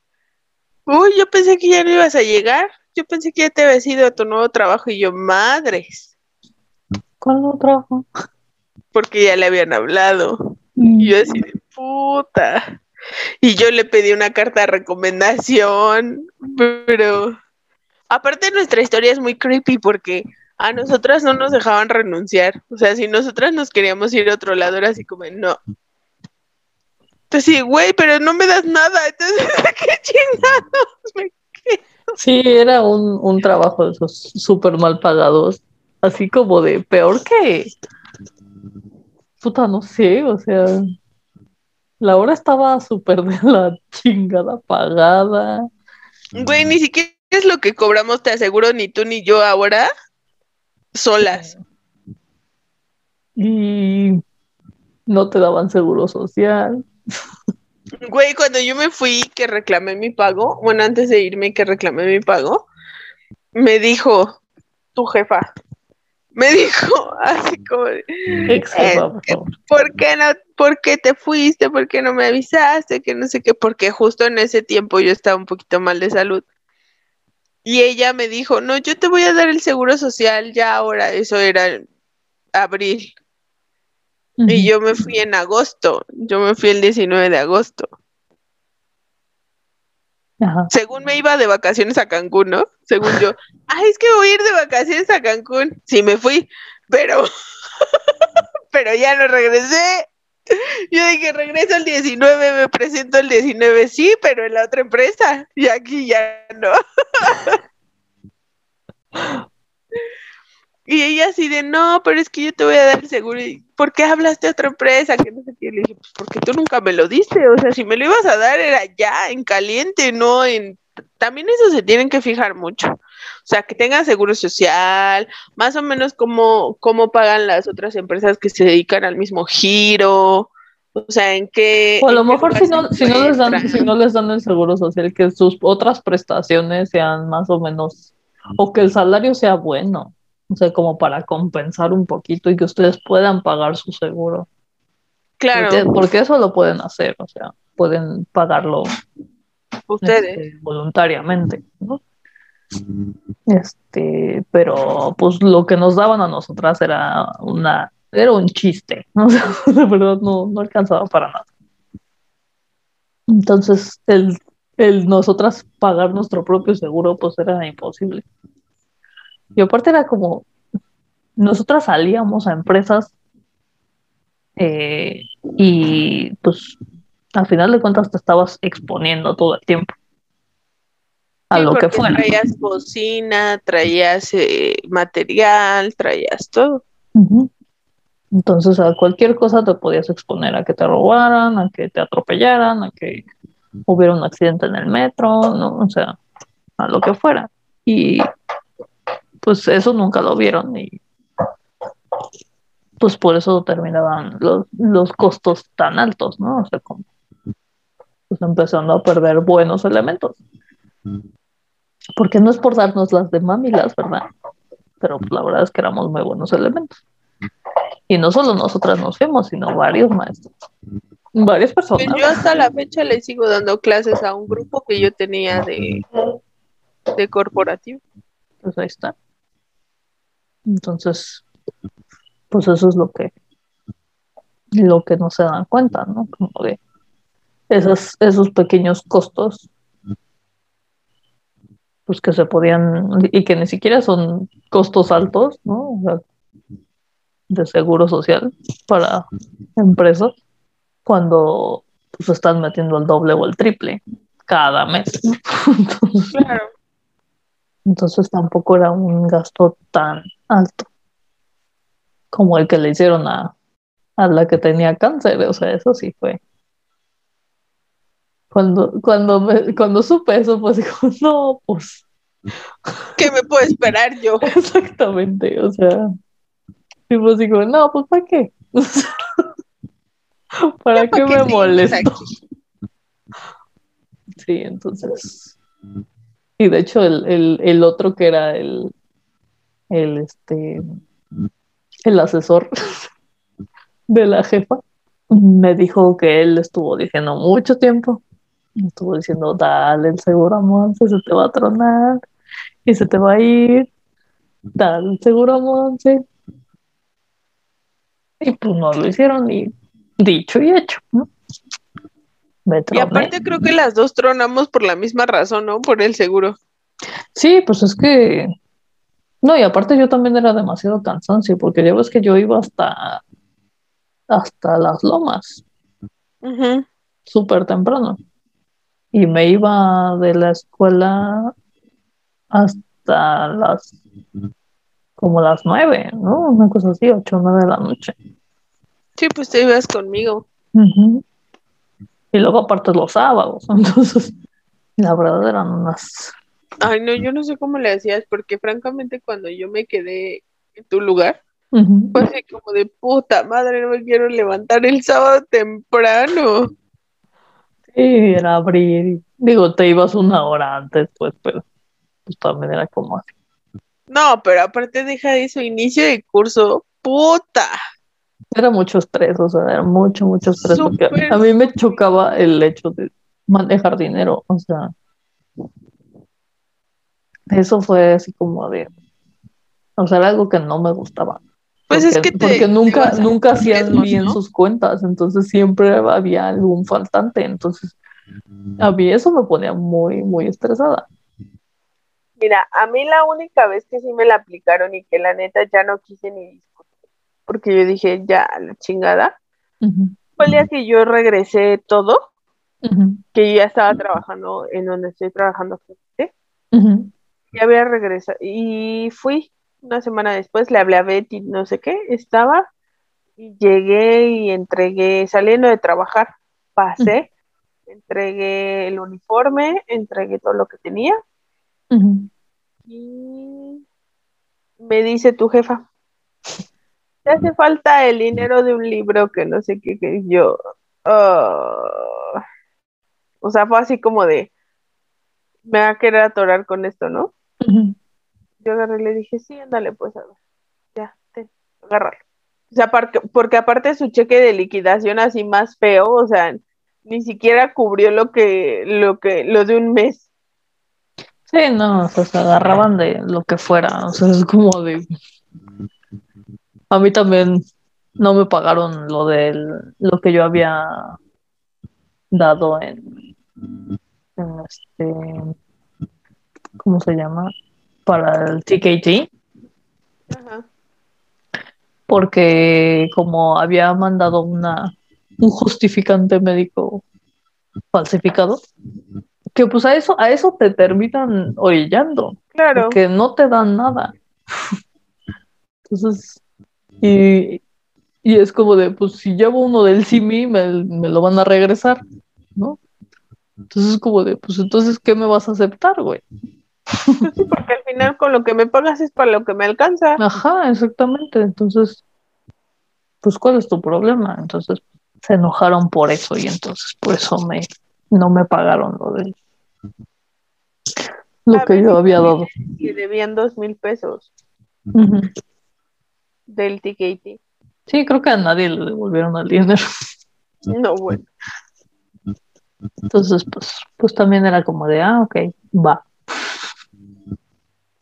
uy, yo pensé que ya no ibas a llegar. Yo pensé que ya te habías ido a tu nuevo trabajo. Y yo, madres, ¿Cuál otro trabajo? porque ya le habían hablado. Y yo así de puta. Y yo le pedí una carta de recomendación, pero aparte nuestra historia es muy creepy porque a nosotras no nos dejaban renunciar. O sea, si nosotras nos queríamos ir a otro lado, era así como, no. Entonces, sí, güey, pero no me das nada. Entonces, qué chingados. me- Sí, era un, un trabajo de esos súper mal pagados, así como de peor que, puta, no sé, o sea, la hora estaba súper de la chingada pagada. Güey, ni siquiera es lo que cobramos, te aseguro, ni tú ni yo ahora, solas. Y no te daban seguro social. Güey, cuando yo me fui que reclamé mi pago, bueno, antes de irme que reclamé mi pago, me dijo tu jefa, me dijo así como, de, Ex jefa. ¿por qué no, por qué te fuiste? ¿Por qué no me avisaste? Que no sé qué, porque justo en ese tiempo yo estaba un poquito mal de salud. Y ella me dijo, no, yo te voy a dar el seguro social ya ahora, eso era abril. Y yo me fui en agosto, yo me fui el 19 de agosto. Ajá. Según me iba de vacaciones a Cancún, ¿no? Según yo, ay, es que voy a ir de vacaciones a Cancún. Sí, me fui, pero, pero ya no regresé. Yo dije, regreso el 19, me presento el 19, sí, pero en la otra empresa. Y aquí ya no. Y ella así de, no, pero es que yo te voy a dar el seguro. ¿Y ¿Por qué hablaste a otra empresa? Que no sé qué. Le dije, pues porque tú nunca me lo diste. O sea, si me lo ibas a dar era ya, en caliente, no en... También eso se tienen que fijar mucho. O sea, que tengan seguro social, más o menos cómo, cómo pagan las otras empresas que se dedican al mismo giro. O sea, en qué... O a lo mejor si no, si no les dan, si no les dan el seguro social, que sus otras prestaciones sean más o menos, o que el salario sea bueno, o sea, como para compensar un poquito y que ustedes puedan pagar su seguro. Claro, Porque, porque eso lo pueden hacer, o sea, pueden pagarlo ustedes. este, voluntariamente, ¿no? Este, pero pues lo que nos daban a nosotras era una, era un chiste, ¿no? O sea, de verdad no, no alcanzaba para nada. Entonces, el, el nosotras pagar nuestro propio seguro, pues era imposible. Y aparte era como, nosotras salíamos a empresas eh, y pues al final de cuentas te estabas exponiendo todo el tiempo a Sí, lo que fuera. Traías bocina, traías eh, material, traías todo. Entonces a cualquier cosa te podías exponer a que te robaran, a que te atropellaran, a que hubiera un accidente en el metro, ¿no? O sea, a lo que fuera. Y pues eso nunca lo vieron y pues por eso terminaban los, los costos tan altos, ¿no? O sea, como pues empezando a perder buenos elementos. Porque no es por darnos las de mamilas, ¿verdad? Pero pues, la verdad es que éramos muy buenos elementos. Y no solo nosotras nos fuimos, sino varios maestros. Varias Pues personas. yo hasta la fecha le sigo dando clases a un grupo que yo tenía de, de corporativo. Pues ahí está. Entonces, pues eso es lo que lo que no se dan cuenta, ¿no? Como de esos, esos pequeños costos pues que se podían y que ni siquiera son costos altos, ¿no? O sea, de seguro social para empresas cuando pues están metiendo el doble o el triple cada mes. ¿no? Entonces, Claro. entonces tampoco era un gasto tan alto como el que le hicieron a, a la que tenía cáncer. O sea, eso sí fue. Cuando, cuando, me- cuando supe eso, pues digo, no, pues ¿Qué me puedo esperar yo? exactamente. O sea, y pues digo, no, pues ¿para qué? ¿Para qué ¿para qué me molesto? Sí, entonces. Y de hecho, el, el, el otro que era el, el este el asesor de la jefa me dijo que él estuvo diciendo mucho tiempo. Estuvo diciendo, dale el seguro a Monse, se te va a tronar y se te va a ir. Dale el seguro a Monse. Y pues no lo hicieron y dicho y hecho, ¿no? Me Y aparte creo que las dos tronamos por la misma razón, ¿no? Por el seguro. Sí, pues es que. No, y aparte yo también era demasiado cansancio, porque ya ves que yo iba hasta, hasta las lomas, Ujú. súper temprano. Y me iba de la escuela hasta las como las nueve, ¿no? Una cosa así, ocho o nueve de la noche. Sí, pues te ibas conmigo. Y luego aparte los sábados, entonces, la verdad eran unas Ay, no, yo no sé cómo le hacías, porque francamente cuando yo me quedé en tu lugar, fue así como de puta madre, no me quiero levantar el sábado temprano. Sí, era abrir. Digo, te ibas una hora antes, pues, pero pues también era como así. No, pero aparte deja de eso, inicio de curso, puta. Era mucho estrés, o sea, era mucho, mucho estrés, porque a mí me chocaba el hecho de manejar dinero, o sea, eso fue así como de, o sea, era algo que no me gustaba. Pues es porque, que te- porque te nunca, nunca hacían bien ¿no? sus cuentas, entonces siempre había algún faltante, entonces a mí eso me ponía muy, muy estresada. Mira, a mí la única vez que sí me la aplicaron y que la neta ya no quise ni discutir, porque yo dije, ya, la chingada, fue el día que yo regresé todo, ujú, que yo ya estaba trabajando en donde estoy trabajando actualmente, ujú, ya había regresado y fui una semana después, le hablé a Betty, no sé qué, estaba y llegué y entregué, saliendo de trabajar, pasé, entregué el uniforme, entregué todo lo que tenía y me dice tu jefa, te hace falta el dinero de un libro que no sé qué, que yo, ah". o sea, fue así como de, me va a querer atorar con esto, ¿no? Yo agarré y le dije, sí, ándale, pues a ver, ya, ten, agárralo. O sea, porque, porque aparte su cheque de liquidación así más feo, o sea, ni siquiera cubrió lo que, lo que, lo de un mes. Sí, no, o sea, se agarraban de lo que fuera, o sea, es como de... A mí también no me pagaron lo del, lo que yo había dado en, en este, ¿cómo se llama? Para el. Ajá. porque como había mandado una un justificante médico falsificado, que pues a eso, a eso te terminan orillando. Claro. Que no te dan nada. Entonces, y, y es como de, pues si llevo uno del CIMI, me, me lo van a regresar, ¿no? Entonces es como de, pues entonces, ¿qué me vas a aceptar, güey? Sí, porque al final con lo que me pagas es para lo que me alcanza. Ajá, exactamente. Entonces, pues ¿cuál es tu problema? Entonces se enojaron por eso y entonces por eso me no me pagaron lo del lo A que yo había dado. Y debían dos mil pesos del TKT. Sí, creo que a nadie le devolvieron el dinero. No, bueno. Entonces, pues, pues también era como de, ah, ok, va.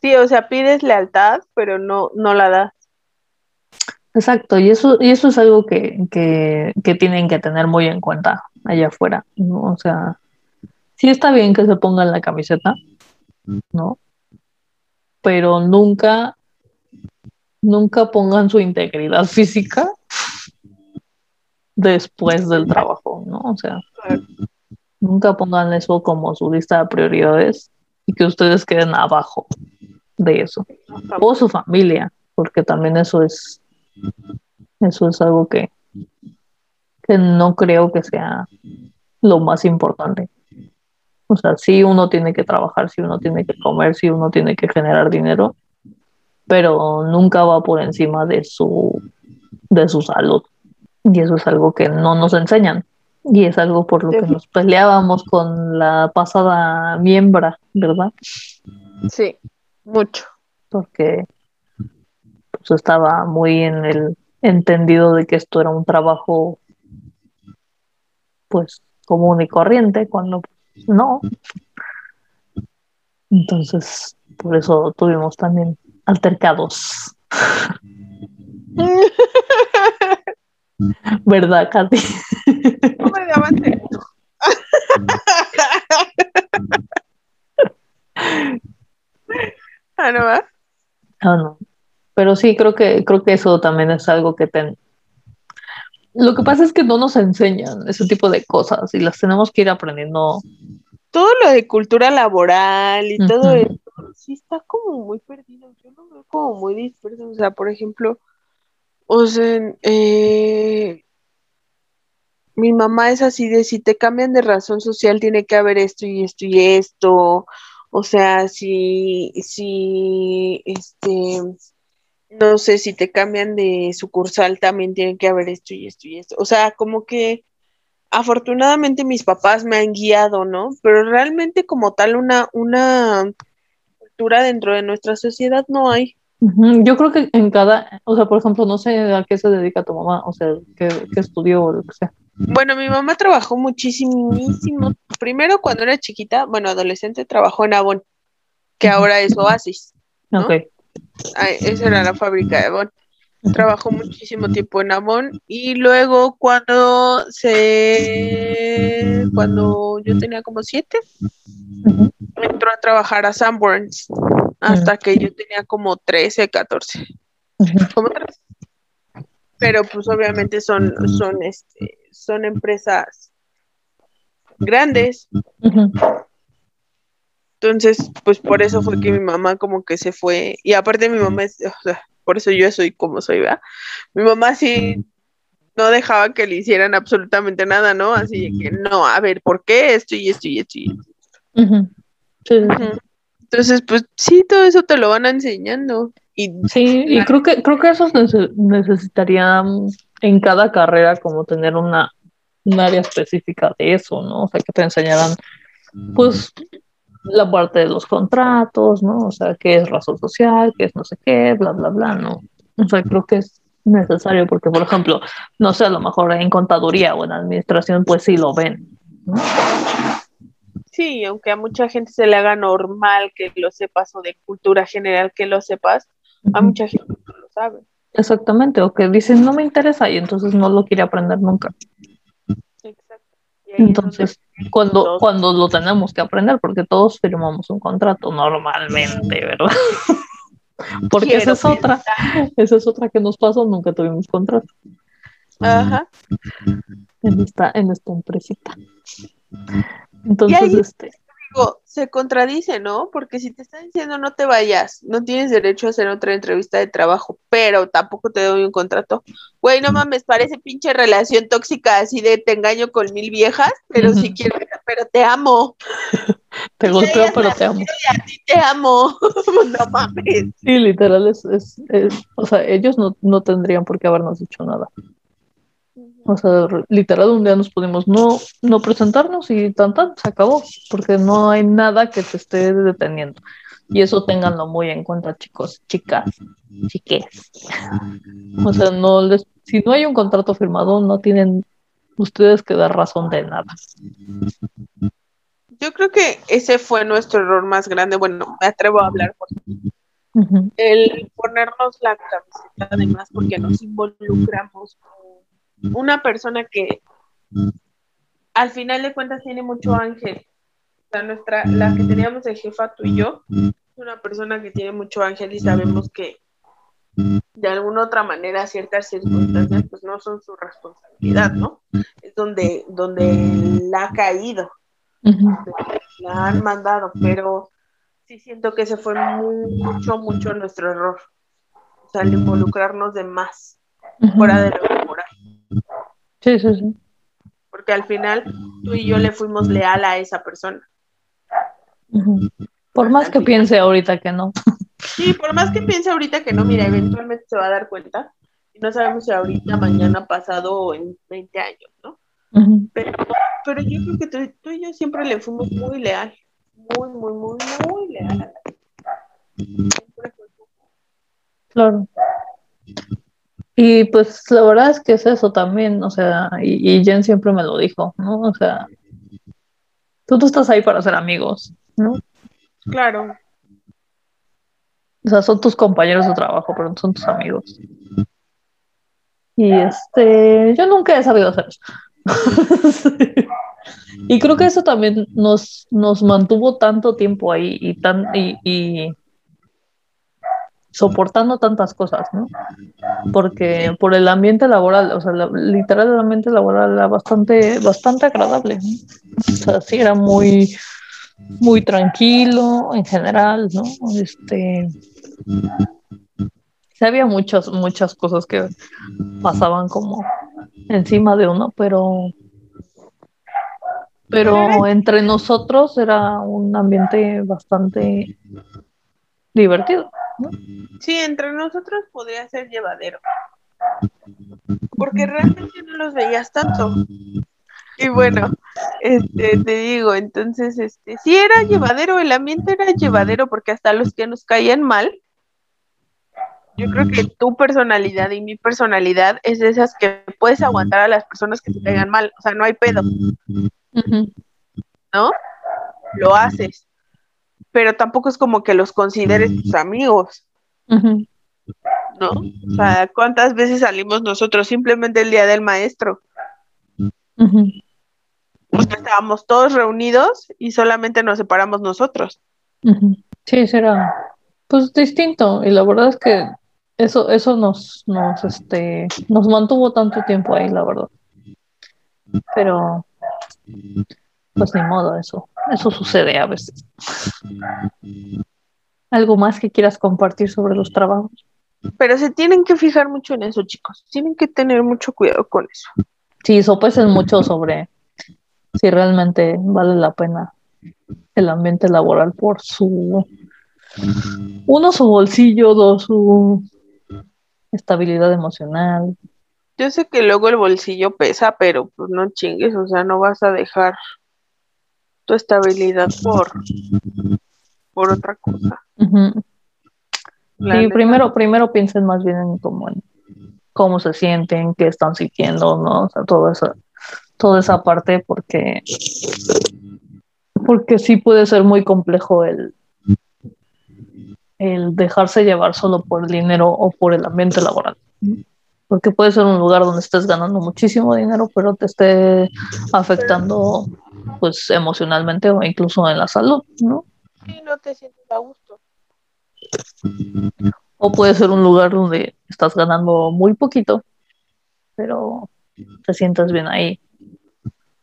Sí, o sea, pides lealtad, pero no, no la das. Exacto, y eso, y eso es algo que, que, que tienen que tener muy en cuenta allá afuera, ¿no? O sea, sí está bien que se pongan la camiseta, ¿no? Pero nunca, nunca pongan su integridad física después del trabajo, ¿no? O sea, nunca pongan eso como su lista de prioridades y que ustedes queden abajo de eso. o su familia, porque también eso es eso es algo que, que no creo que sea lo más importante. O sea, sí uno tiene que trabajar, sí uno tiene que comer, sí uno tiene que generar dinero, pero nunca va por encima de su de su salud. Y eso es algo que no nos enseñan. Y es algo por lo que nos peleábamos con la pasada miembra, ¿verdad? Sí, mucho. porque pues estaba muy en el entendido de que esto era un trabajo pues común y corriente cuando no entonces por eso tuvimos también altercados verdad Katy No me daban. ah, no va. Ah, no. Pero sí, creo que, creo que eso también es algo que ten... Lo que pasa es que no nos enseñan ese tipo de cosas y las tenemos que ir aprendiendo. Todo lo de cultura laboral y todo eso, sí está como muy perdido. Yo lo veo como muy disperso. O sea, por ejemplo, o sea, eh, mi mamá es así de si te cambian de razón social, tiene que haber esto y esto y esto. O sea, si, si, este, no sé, si te cambian de sucursal, también tiene que haber esto y esto y esto. O sea, como que afortunadamente mis papás me han guiado, ¿no? Pero realmente como tal una, una cultura dentro de nuestra sociedad no hay. Yo creo que en cada, o sea, por ejemplo, no sé a qué se dedica tu mamá, o sea, qué, qué estudió o lo que sea. Bueno, mi mamá trabajó muchísimo. Primero cuando era chiquita, bueno, adolescente, trabajó en Avon, que ahora es Oasis. ¿no? Ok. Ay, esa era la fábrica de Avon. Trabajó muchísimo tiempo en Avon y luego cuando se, cuando yo tenía como siete, entró a trabajar a Sanborns hasta que yo tenía como 13, 14, Ujú. como 13. Pero pues obviamente son, son, este, son empresas grandes, entonces pues por eso fue que mi mamá como que se fue y aparte mi mamá es, o sea, por eso yo soy como soy, ¿verdad? Mi mamá sí no dejaba que le hicieran absolutamente nada, ¿no? Así de que no, a ver, ¿por qué esto y esto y esto y esto? Ujú. Sí, sí, sí. Ujú. Entonces, pues sí, todo eso te lo van enseñando. Y Sí, y creo que creo que eso nece- necesitaría en cada carrera como tener una un área específica de eso, ¿no? O sea, que te enseñaran pues la parte de los contratos, ¿no? O sea, qué es razón social, qué es no sé qué, bla, bla, bla, ¿no? O sea, creo que es necesario porque, por ejemplo, no sé, a lo mejor en contaduría o en administración, pues sí lo ven. ¿no? sí, aunque a mucha gente se le haga normal que lo sepas o de cultura general que lo sepas, a mucha gente no lo sabe. Exactamente, o que dicen no me interesa y entonces no lo quiere aprender nunca. Exacto. Entonces, cuando, todos- cuando lo tenemos que aprender, porque todos firmamos un contrato normalmente, ¿verdad? Porque esa es otra, esa es otra que nos pasó, nunca tuvimos contrato Ajá. en esta, en esta empresita. Entonces, este, Digo, se contradice, ¿no? Porque si te están diciendo no te vayas, no tienes derecho a hacer otra entrevista de trabajo, pero tampoco te doy un contrato. Güey, no mames, parece pinche relación tóxica así de te engaño con mil viejas, pero si quiero, pero te amo, te golpeo, ella pero te amo. a ti te amo. no mames. Sí, literal, es, es, es- o sea, ellos no, no tendrían por qué habernos dicho nada. O sea, re- literal, un día nos pudimos no, no presentarnos y tan tan, se acabó, porque no hay nada que te esté deteniendo. Y eso ténganlo muy en cuenta, chicos, chicas, chiques. O sea, no les, si no hay un contrato firmado, no tienen ustedes que dar razón de nada. Yo creo que ese fue nuestro error más grande. Bueno, me atrevo a hablar por el ponernos la camiseta de más porque nos involucramos con una persona que al final de cuentas tiene mucho ángel. O sea, nuestra, la que teníamos de jefa, tú y yo, es una persona que tiene mucho ángel y sabemos que de alguna otra manera ciertas circunstancias pues no son su responsabilidad, ¿no? Es donde, donde la ha caído. Ujú, la han mandado, pero sí siento que ese fue mucho, mucho nuestro error. O sea, el involucrarnos de más, fuera de lo moral. Sí, sí, sí. Porque al final tú y yo le fuimos leal a esa persona. Por más que piense ahorita que no. Sí, por más que piense ahorita que no, mira, eventualmente se va a dar cuenta. Y no sabemos si ahorita, mañana, pasado o en 20 años, ¿no? Pero, pero yo creo que tú, tú y yo siempre le fuimos muy leal. Muy, muy, muy, muy leal. Siempre fue Claro. Y pues la verdad es que es eso también, o sea, y, y Jen siempre me lo dijo, ¿no? O sea, tú, tú estás ahí para ser amigos, ¿no? Claro. O sea, son tus compañeros de trabajo, pero no son tus amigos. Y este, yo nunca he sabido hacer eso. Y creo que eso también nos, nos mantuvo tanto tiempo ahí y tan y, y soportando tantas cosas, ¿no? Porque por el ambiente laboral, o sea, la- literal el ambiente laboral era bastante, bastante agradable. O sea, sí era muy, muy tranquilo en general, ¿no? Este sí había muchas, muchas cosas que pasaban como encima de uno, pero pero entre nosotros era un ambiente bastante divertido. Sí, entre nosotros podría ser llevadero. Porque realmente no los veías tanto. Y bueno, este, te digo, entonces, este, sí era llevadero, el ambiente era llevadero, porque hasta los que nos caían mal, yo creo que tu personalidad y mi personalidad es de esas que puedes aguantar a las personas que te caigan mal, o sea, no hay pedo, ¿no? Lo haces, pero tampoco es como que los consideres tus amigos. ¿no? O sea, ¿cuántas veces salimos nosotros simplemente el día del maestro? Estábamos todos reunidos y solamente nos separamos nosotros. Sí, será pues distinto y la verdad es que eso eso nos nos este nos mantuvo tanto tiempo ahí, la verdad. Pero pues ni modo, eso eso sucede a veces. ¿Algo más que quieras compartir sobre los trabajos? Pero se tienen que fijar mucho en eso, chicos. Tienen que tener mucho cuidado con eso. Sí, sopesen mucho sobre si realmente vale la pena el ambiente laboral por su uno su bolsillo, dos su estabilidad emocional. Yo sé que luego el bolsillo pesa, pero pues no chingues, o sea, no vas a dejar tu estabilidad por, por otra cosa. La Sí, primero, primero piensen más bien en cómo, en cómo se sienten, qué están sintiendo, ¿no? O sea, todo eso, toda esa parte, porque, porque sí puede ser muy complejo el, el dejarse llevar solo por el dinero o por el ambiente laboral. Porque puede ser un lugar donde estés ganando muchísimo dinero, pero te esté afectando pues emocionalmente o incluso en la salud, ¿no? Sí, no te sientes a gusto. O puede ser un lugar donde estás ganando muy poquito, pero te sientas bien ahí.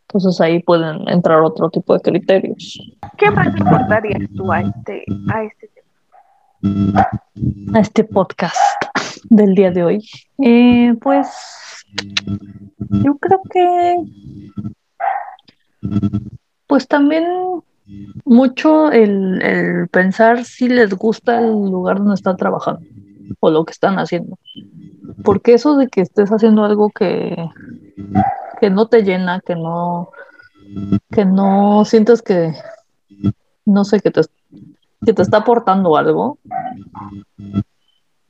Entonces ahí pueden entrar otro tipo de criterios. ¿Qué más importarías tú a este, a este tema? A este podcast del día de hoy. Eh, pues yo creo que pues también mucho el, el, pensar si les gusta el lugar donde están trabajando o lo que están haciendo. Porque eso de que estés haciendo algo que, que no te llena, que no, que no sientes que, no sé, que te, que te está aportando algo,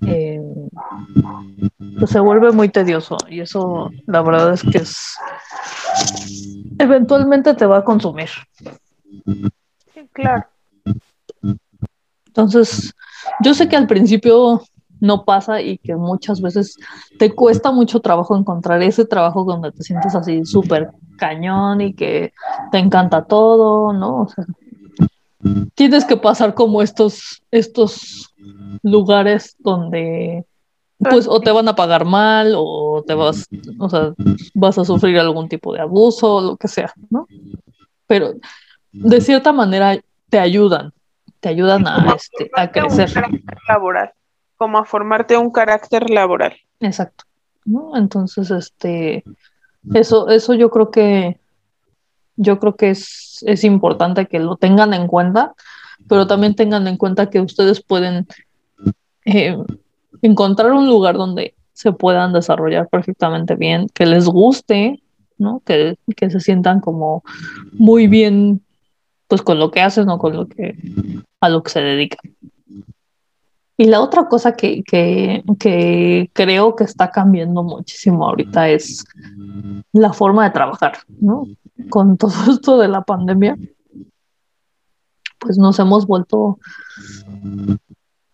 eh, pues se vuelve muy tedioso y eso la verdad es que es eventualmente te va a consumir. claro. Entonces, yo sé que al principio no pasa y que muchas veces te cuesta mucho trabajo encontrar ese trabajo donde te sientes así súper cañón y que te encanta todo, ¿no? O sea, tienes que pasar como estos, estos lugares donde pues o te van a pagar mal o te vas, o sea, vas a sufrir algún tipo de abuso o lo que sea, ¿no? Pero de cierta manera te ayudan, te ayudan a, este, a crecer. Laboral, como a formarte un carácter laboral. Exacto. ¿no? Entonces, este, eso, eso yo creo que, yo creo que es, es importante que lo tengan en cuenta, pero también tengan en cuenta que ustedes pueden eh, encontrar un lugar donde se puedan desarrollar perfectamente bien, que les guste, ¿no? Que, que se sientan como muy bien pues con lo que hacen o con lo que a lo que se dedican. Y la otra cosa que, que, que, creo que está cambiando muchísimo ahorita es la forma de trabajar, ¿no? Con todo esto de la pandemia, pues nos hemos vuelto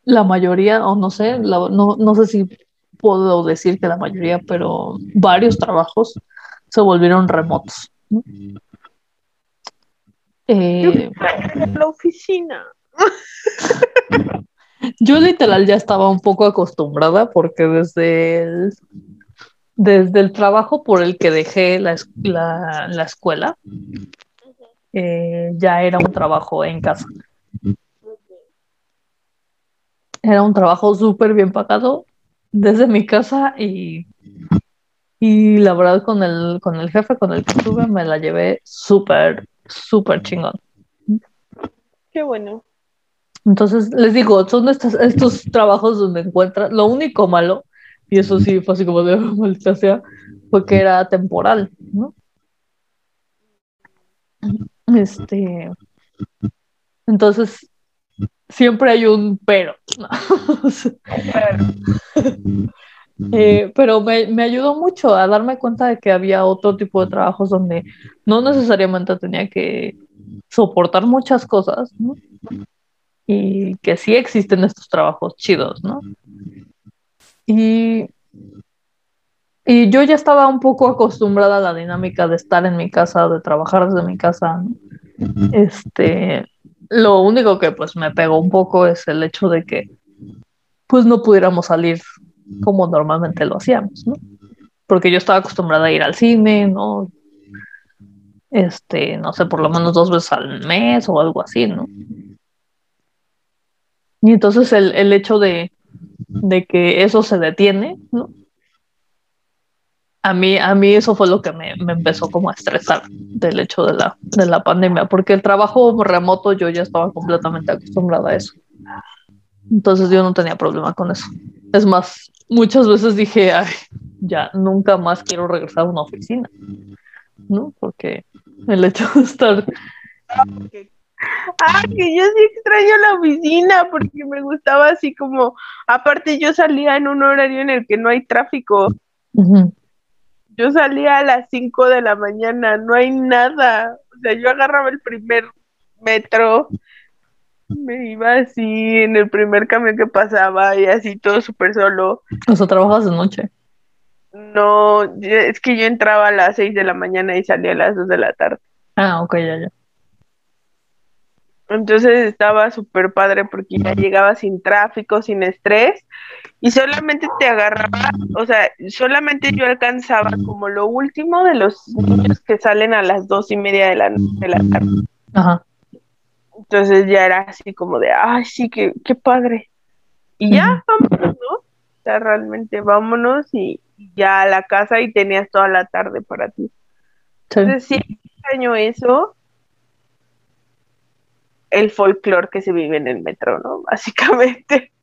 la mayoría, o no sé, no, no sé si puedo decir que la mayoría, pero varios trabajos se volvieron remotos. Eh, la oficina. yo literal ya estaba un poco acostumbrada porque desde el, desde el trabajo por el que dejé la, la, escuela, eh, ya era un trabajo en casa. Era un trabajo súper bien pagado desde mi casa y, y la verdad con el, con el jefe con el que estuve me la llevé súper, súper chingón. Qué bueno. Entonces, les digo, son estos, estos trabajos donde encuentran, lo único malo, y eso sí fue así como de maldita sea, fue que era temporal, ¿no? Este, entonces, siempre hay un pero. Eh, pero me, me, ayudó mucho a darme cuenta de que había otro tipo de trabajos donde no necesariamente tenía que soportar muchas cosas, ¿no? Y que sí existen estos trabajos chidos, ¿no? Y, y yo ya estaba un poco acostumbrada a la dinámica de estar en mi casa, de trabajar desde mi casa, ¿no? Este, lo único que pues me pegó un poco es el hecho de que pues no pudiéramos salir como normalmente lo hacíamos, ¿no? Porque yo estaba acostumbrada a ir al cine, ¿no? Este, no sé, por lo menos dos veces al mes o algo así, ¿no? Y entonces el, el hecho de, de que eso se detiene, ¿no? A mí, a mí eso fue lo que me, me, empezó como a estresar del hecho de la, de la pandemia, porque el trabajo remoto yo ya estaba completamente acostumbrada a eso. Entonces yo no tenía problema con eso. Es más, muchas veces dije, ay, ya nunca más quiero regresar a una oficina, ¿no? Porque el hecho de estar... Ah, que yo sí extraño la oficina porque me gustaba así como, aparte yo salía en un horario en el que no hay tráfico. Yo salía a las 5 de la mañana, no hay nada. O sea, yo agarraba el primer metro, me iba así en el primer camión que pasaba y así todo súper solo. O sea, trabajas de noche. No, es que yo entraba a las 6 de la mañana y salía a las 2 de la tarde. Ah, ok, ya, ya. Entonces estaba súper padre porque ya llegaba sin tráfico, sin estrés y solamente te agarraba, o sea, solamente yo alcanzaba como lo último de los niños que salen a las dos y media de la, de la tarde. Ajá. Entonces ya era así como de, ay, sí, qué, qué padre. Y ya, vámonos, ¿no? O sea, realmente vámonos y ya a la casa y tenías toda la tarde para ti. Sí. Entonces sí, extraño eso el folclore que se vive en el metro, ¿no? Básicamente.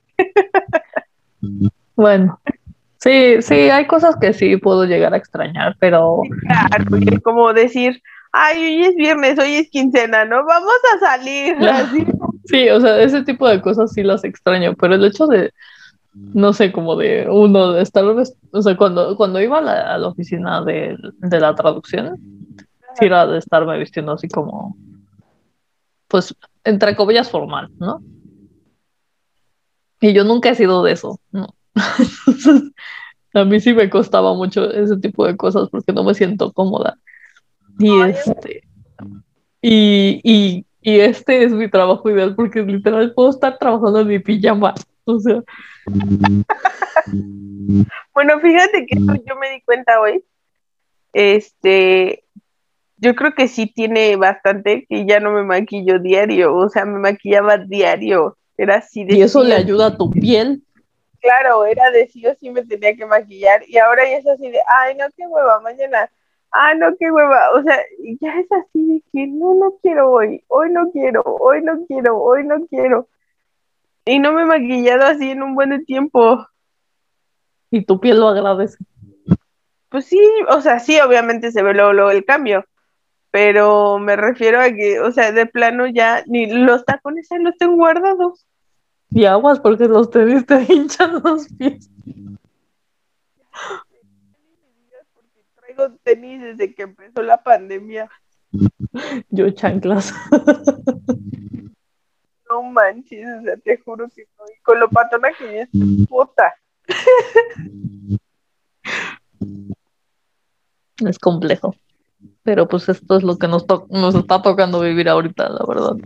Bueno, sí, sí, hay cosas que sí puedo llegar a extrañar, pero Claro, es como decir, ay, hoy es viernes, hoy es quincena, ¿no? Vamos a salir. Así. sí, o sea, ese tipo de cosas sí las extraño, pero el hecho de, no sé, como de uno, de estar, o sea, cuando, cuando iba a la, a la oficina de, de la traducción, sí era de estarme vistiendo así como, pues, entre comillas formal, ¿no? Y yo nunca he sido de eso, ¿no? Entonces, a mí sí me costaba mucho ese tipo de cosas porque no me siento cómoda. Y Ay. este, y, y, y este es mi trabajo ideal porque literal puedo estar trabajando en mi pijama. O sea, Bueno, fíjate que eso yo me di cuenta hoy. Este, yo creo que sí tiene bastante que ya no me maquillo diario, o sea, me maquillaba diario. Era así de y eso le ayuda a tu piel. claro, era de sí o sí me tenía que maquillar y ahora ya es así de, ay, no, qué hueva, mañana, ah, no, qué hueva, o sea, ya es así de que no, no quiero hoy, hoy no quiero, hoy no quiero, hoy no quiero. Y no me he maquillado así en un buen tiempo. Y tu piel lo agradece. Pues sí, o sea, sí, obviamente se ve luego, luego el cambio, pero me refiero a que, o sea, de plano ya ni los tacones ahí los tengo guardados. Y aguas porque los tenis te hinchan los pies. Porque traigo tenis desde que empezó la pandemia. Yo chanclas. No manches, o sea, te juro que no. Y con lo patona que es puta. Es complejo. Pero pues esto es lo que nos, to- nos está tocando vivir ahorita, la verdad.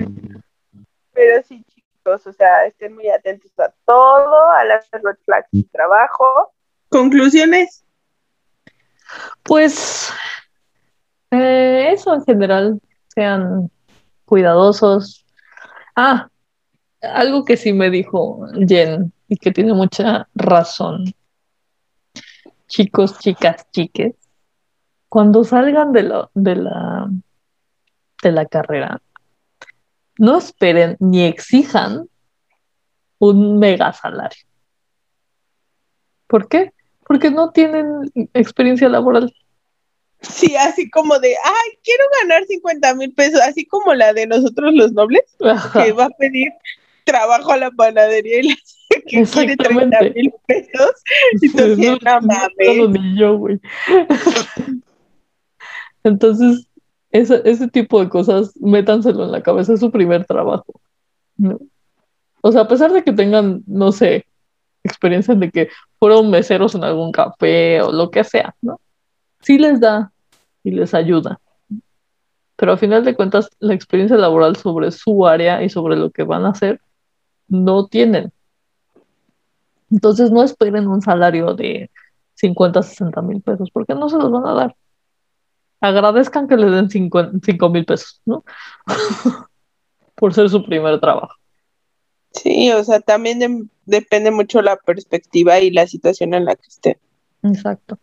Pero sí, o sea, estén muy atentos a todo, a las red flags de trabajo. Conclusiones. Pues eh, eso en general, sean cuidadosos. Ah, algo que sí me dijo Jen y que tiene mucha razón. Chicos, chicas, chiques, cuando salgan de la, de la, de la carrera, no esperen ni exijan un mega salario. ¿Por qué? Porque no tienen experiencia laboral. Sí, así como de, ay, quiero ganar 50 mil pesos, así como la de nosotros los nobles, Ajá. que va a pedir trabajo a la panadería y le dice que quiere 30 Exactamente. mil pesos. Y tú No, no no, mames. no, ni yo, güey. Entonces, ese, ese tipo de cosas, métanselo en la cabeza, es su primer trabajo. ¿no? O sea, a pesar de que tengan, no sé, experiencia de que fueron meseros en algún café o lo que sea, ¿no? Sí les da y les ayuda. Pero a final de cuentas, la experiencia laboral sobre su área y sobre lo que van a hacer, no tienen. Entonces no esperen un salario de 50, 60 mil pesos, porque no se los van a dar. Agradezcan que les den 5 mil pesos, ¿no? Por ser su primer trabajo. Sí, o sea, también de- depende mucho la perspectiva y la situación en la que esté. Exacto.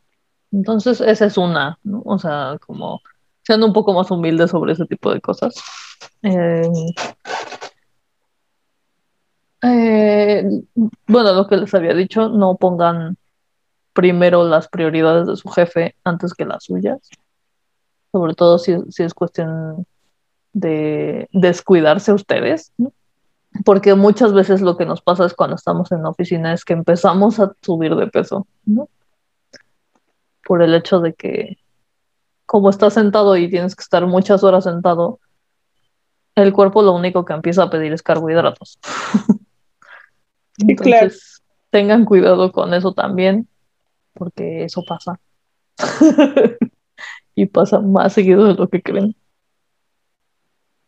Entonces, esa es una, ¿no? O sea, como siendo un poco más humildes sobre ese tipo de cosas. Eh, eh, bueno, lo que les había dicho, no pongan primero las prioridades de su jefe antes que las suyas. Sobre todo si, si es cuestión de descuidarse ustedes, ¿no? Porque muchas veces lo que nos pasa es cuando estamos en la oficina es que empezamos a subir de peso, ¿no? Por el hecho de que como estás sentado y tienes que estar muchas horas sentado, el cuerpo lo único que empieza a pedir es carbohidratos. Claro. Entonces, tengan cuidado con eso también, porque eso pasa. y pasa más seguido de lo que creen.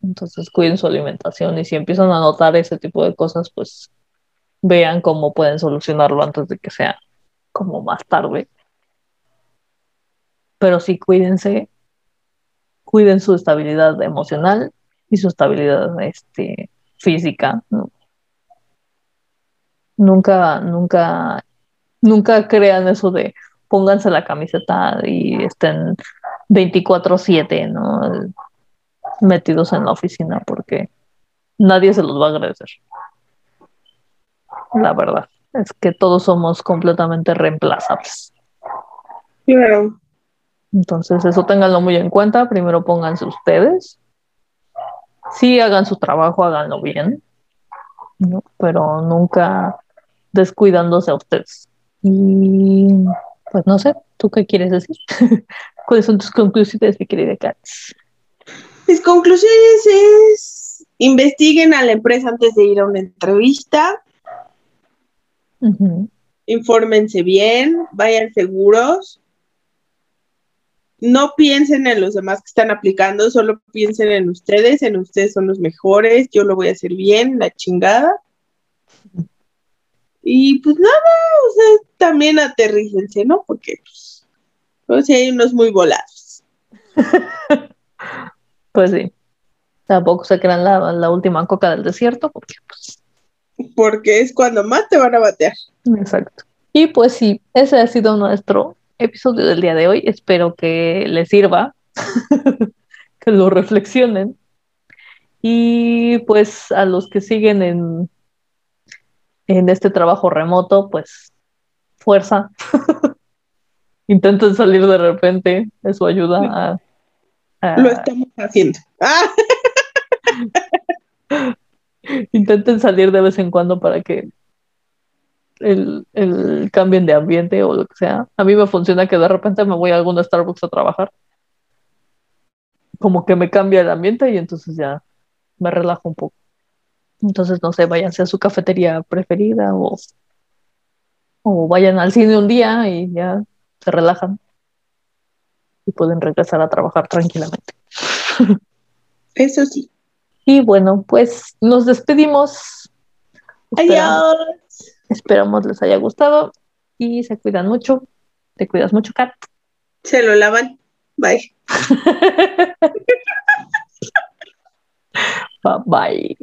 Entonces cuiden su alimentación y si empiezan a notar ese tipo de cosas, pues vean cómo pueden solucionarlo antes de que sea como más tarde. Pero sí cuídense, cuiden su estabilidad emocional y su estabilidad este, física. Nunca, nunca, nunca crean eso de pónganse la camiseta y estén 24/7, ¿no? Metidos en la oficina porque nadie se los va a agradecer. La verdad es que todos somos completamente reemplazables. Claro. Entonces, eso ténganlo muy en cuenta. Primero pónganse ustedes. Sí, hagan su trabajo, háganlo bien, ¿no? pero nunca descuidándose a ustedes. Y pues no sé, ¿tú qué quieres decir? ¿Cuáles son tus conclusiones, mi querida Kat? Mis conclusiones es investiguen a la empresa antes de ir a una entrevista. Infórmense bien, vayan seguros. No piensen en los demás que están aplicando, solo piensen en ustedes, en ustedes son los mejores, yo lo voy a hacer bien, la chingada. Y pues nada, o sea, también aterrícense, ¿no? Porque pues, pues hay unos muy volados. pues sí. Tampoco se crean la, la última coca del desierto, porque pues porque es cuando más te van a batear. Exacto. Y pues sí, ese ha sido nuestro episodio del día de hoy. Espero que les sirva, que lo reflexionen. Y pues a los que siguen en, en este trabajo remoto, pues fuerza. Intenten salir de repente, eso ayuda a... Lo estamos haciendo. Intenten salir de vez en cuando para que el, el cambien de ambiente o lo que sea. A mí me funciona que de repente me voy a alguna Starbucks a trabajar. Como que me cambia el ambiente y entonces ya me relajo un poco. Entonces, no sé, váyanse a su cafetería preferida o, o vayan al cine un día y ya se relajan y pueden regresar a trabajar tranquilamente. Eso sí. Y bueno, pues nos despedimos. Adiós. Esperamos les haya gustado y se cuidan mucho. Te cuidas mucho, Kat. Se lo lavan. Bye. bye bye.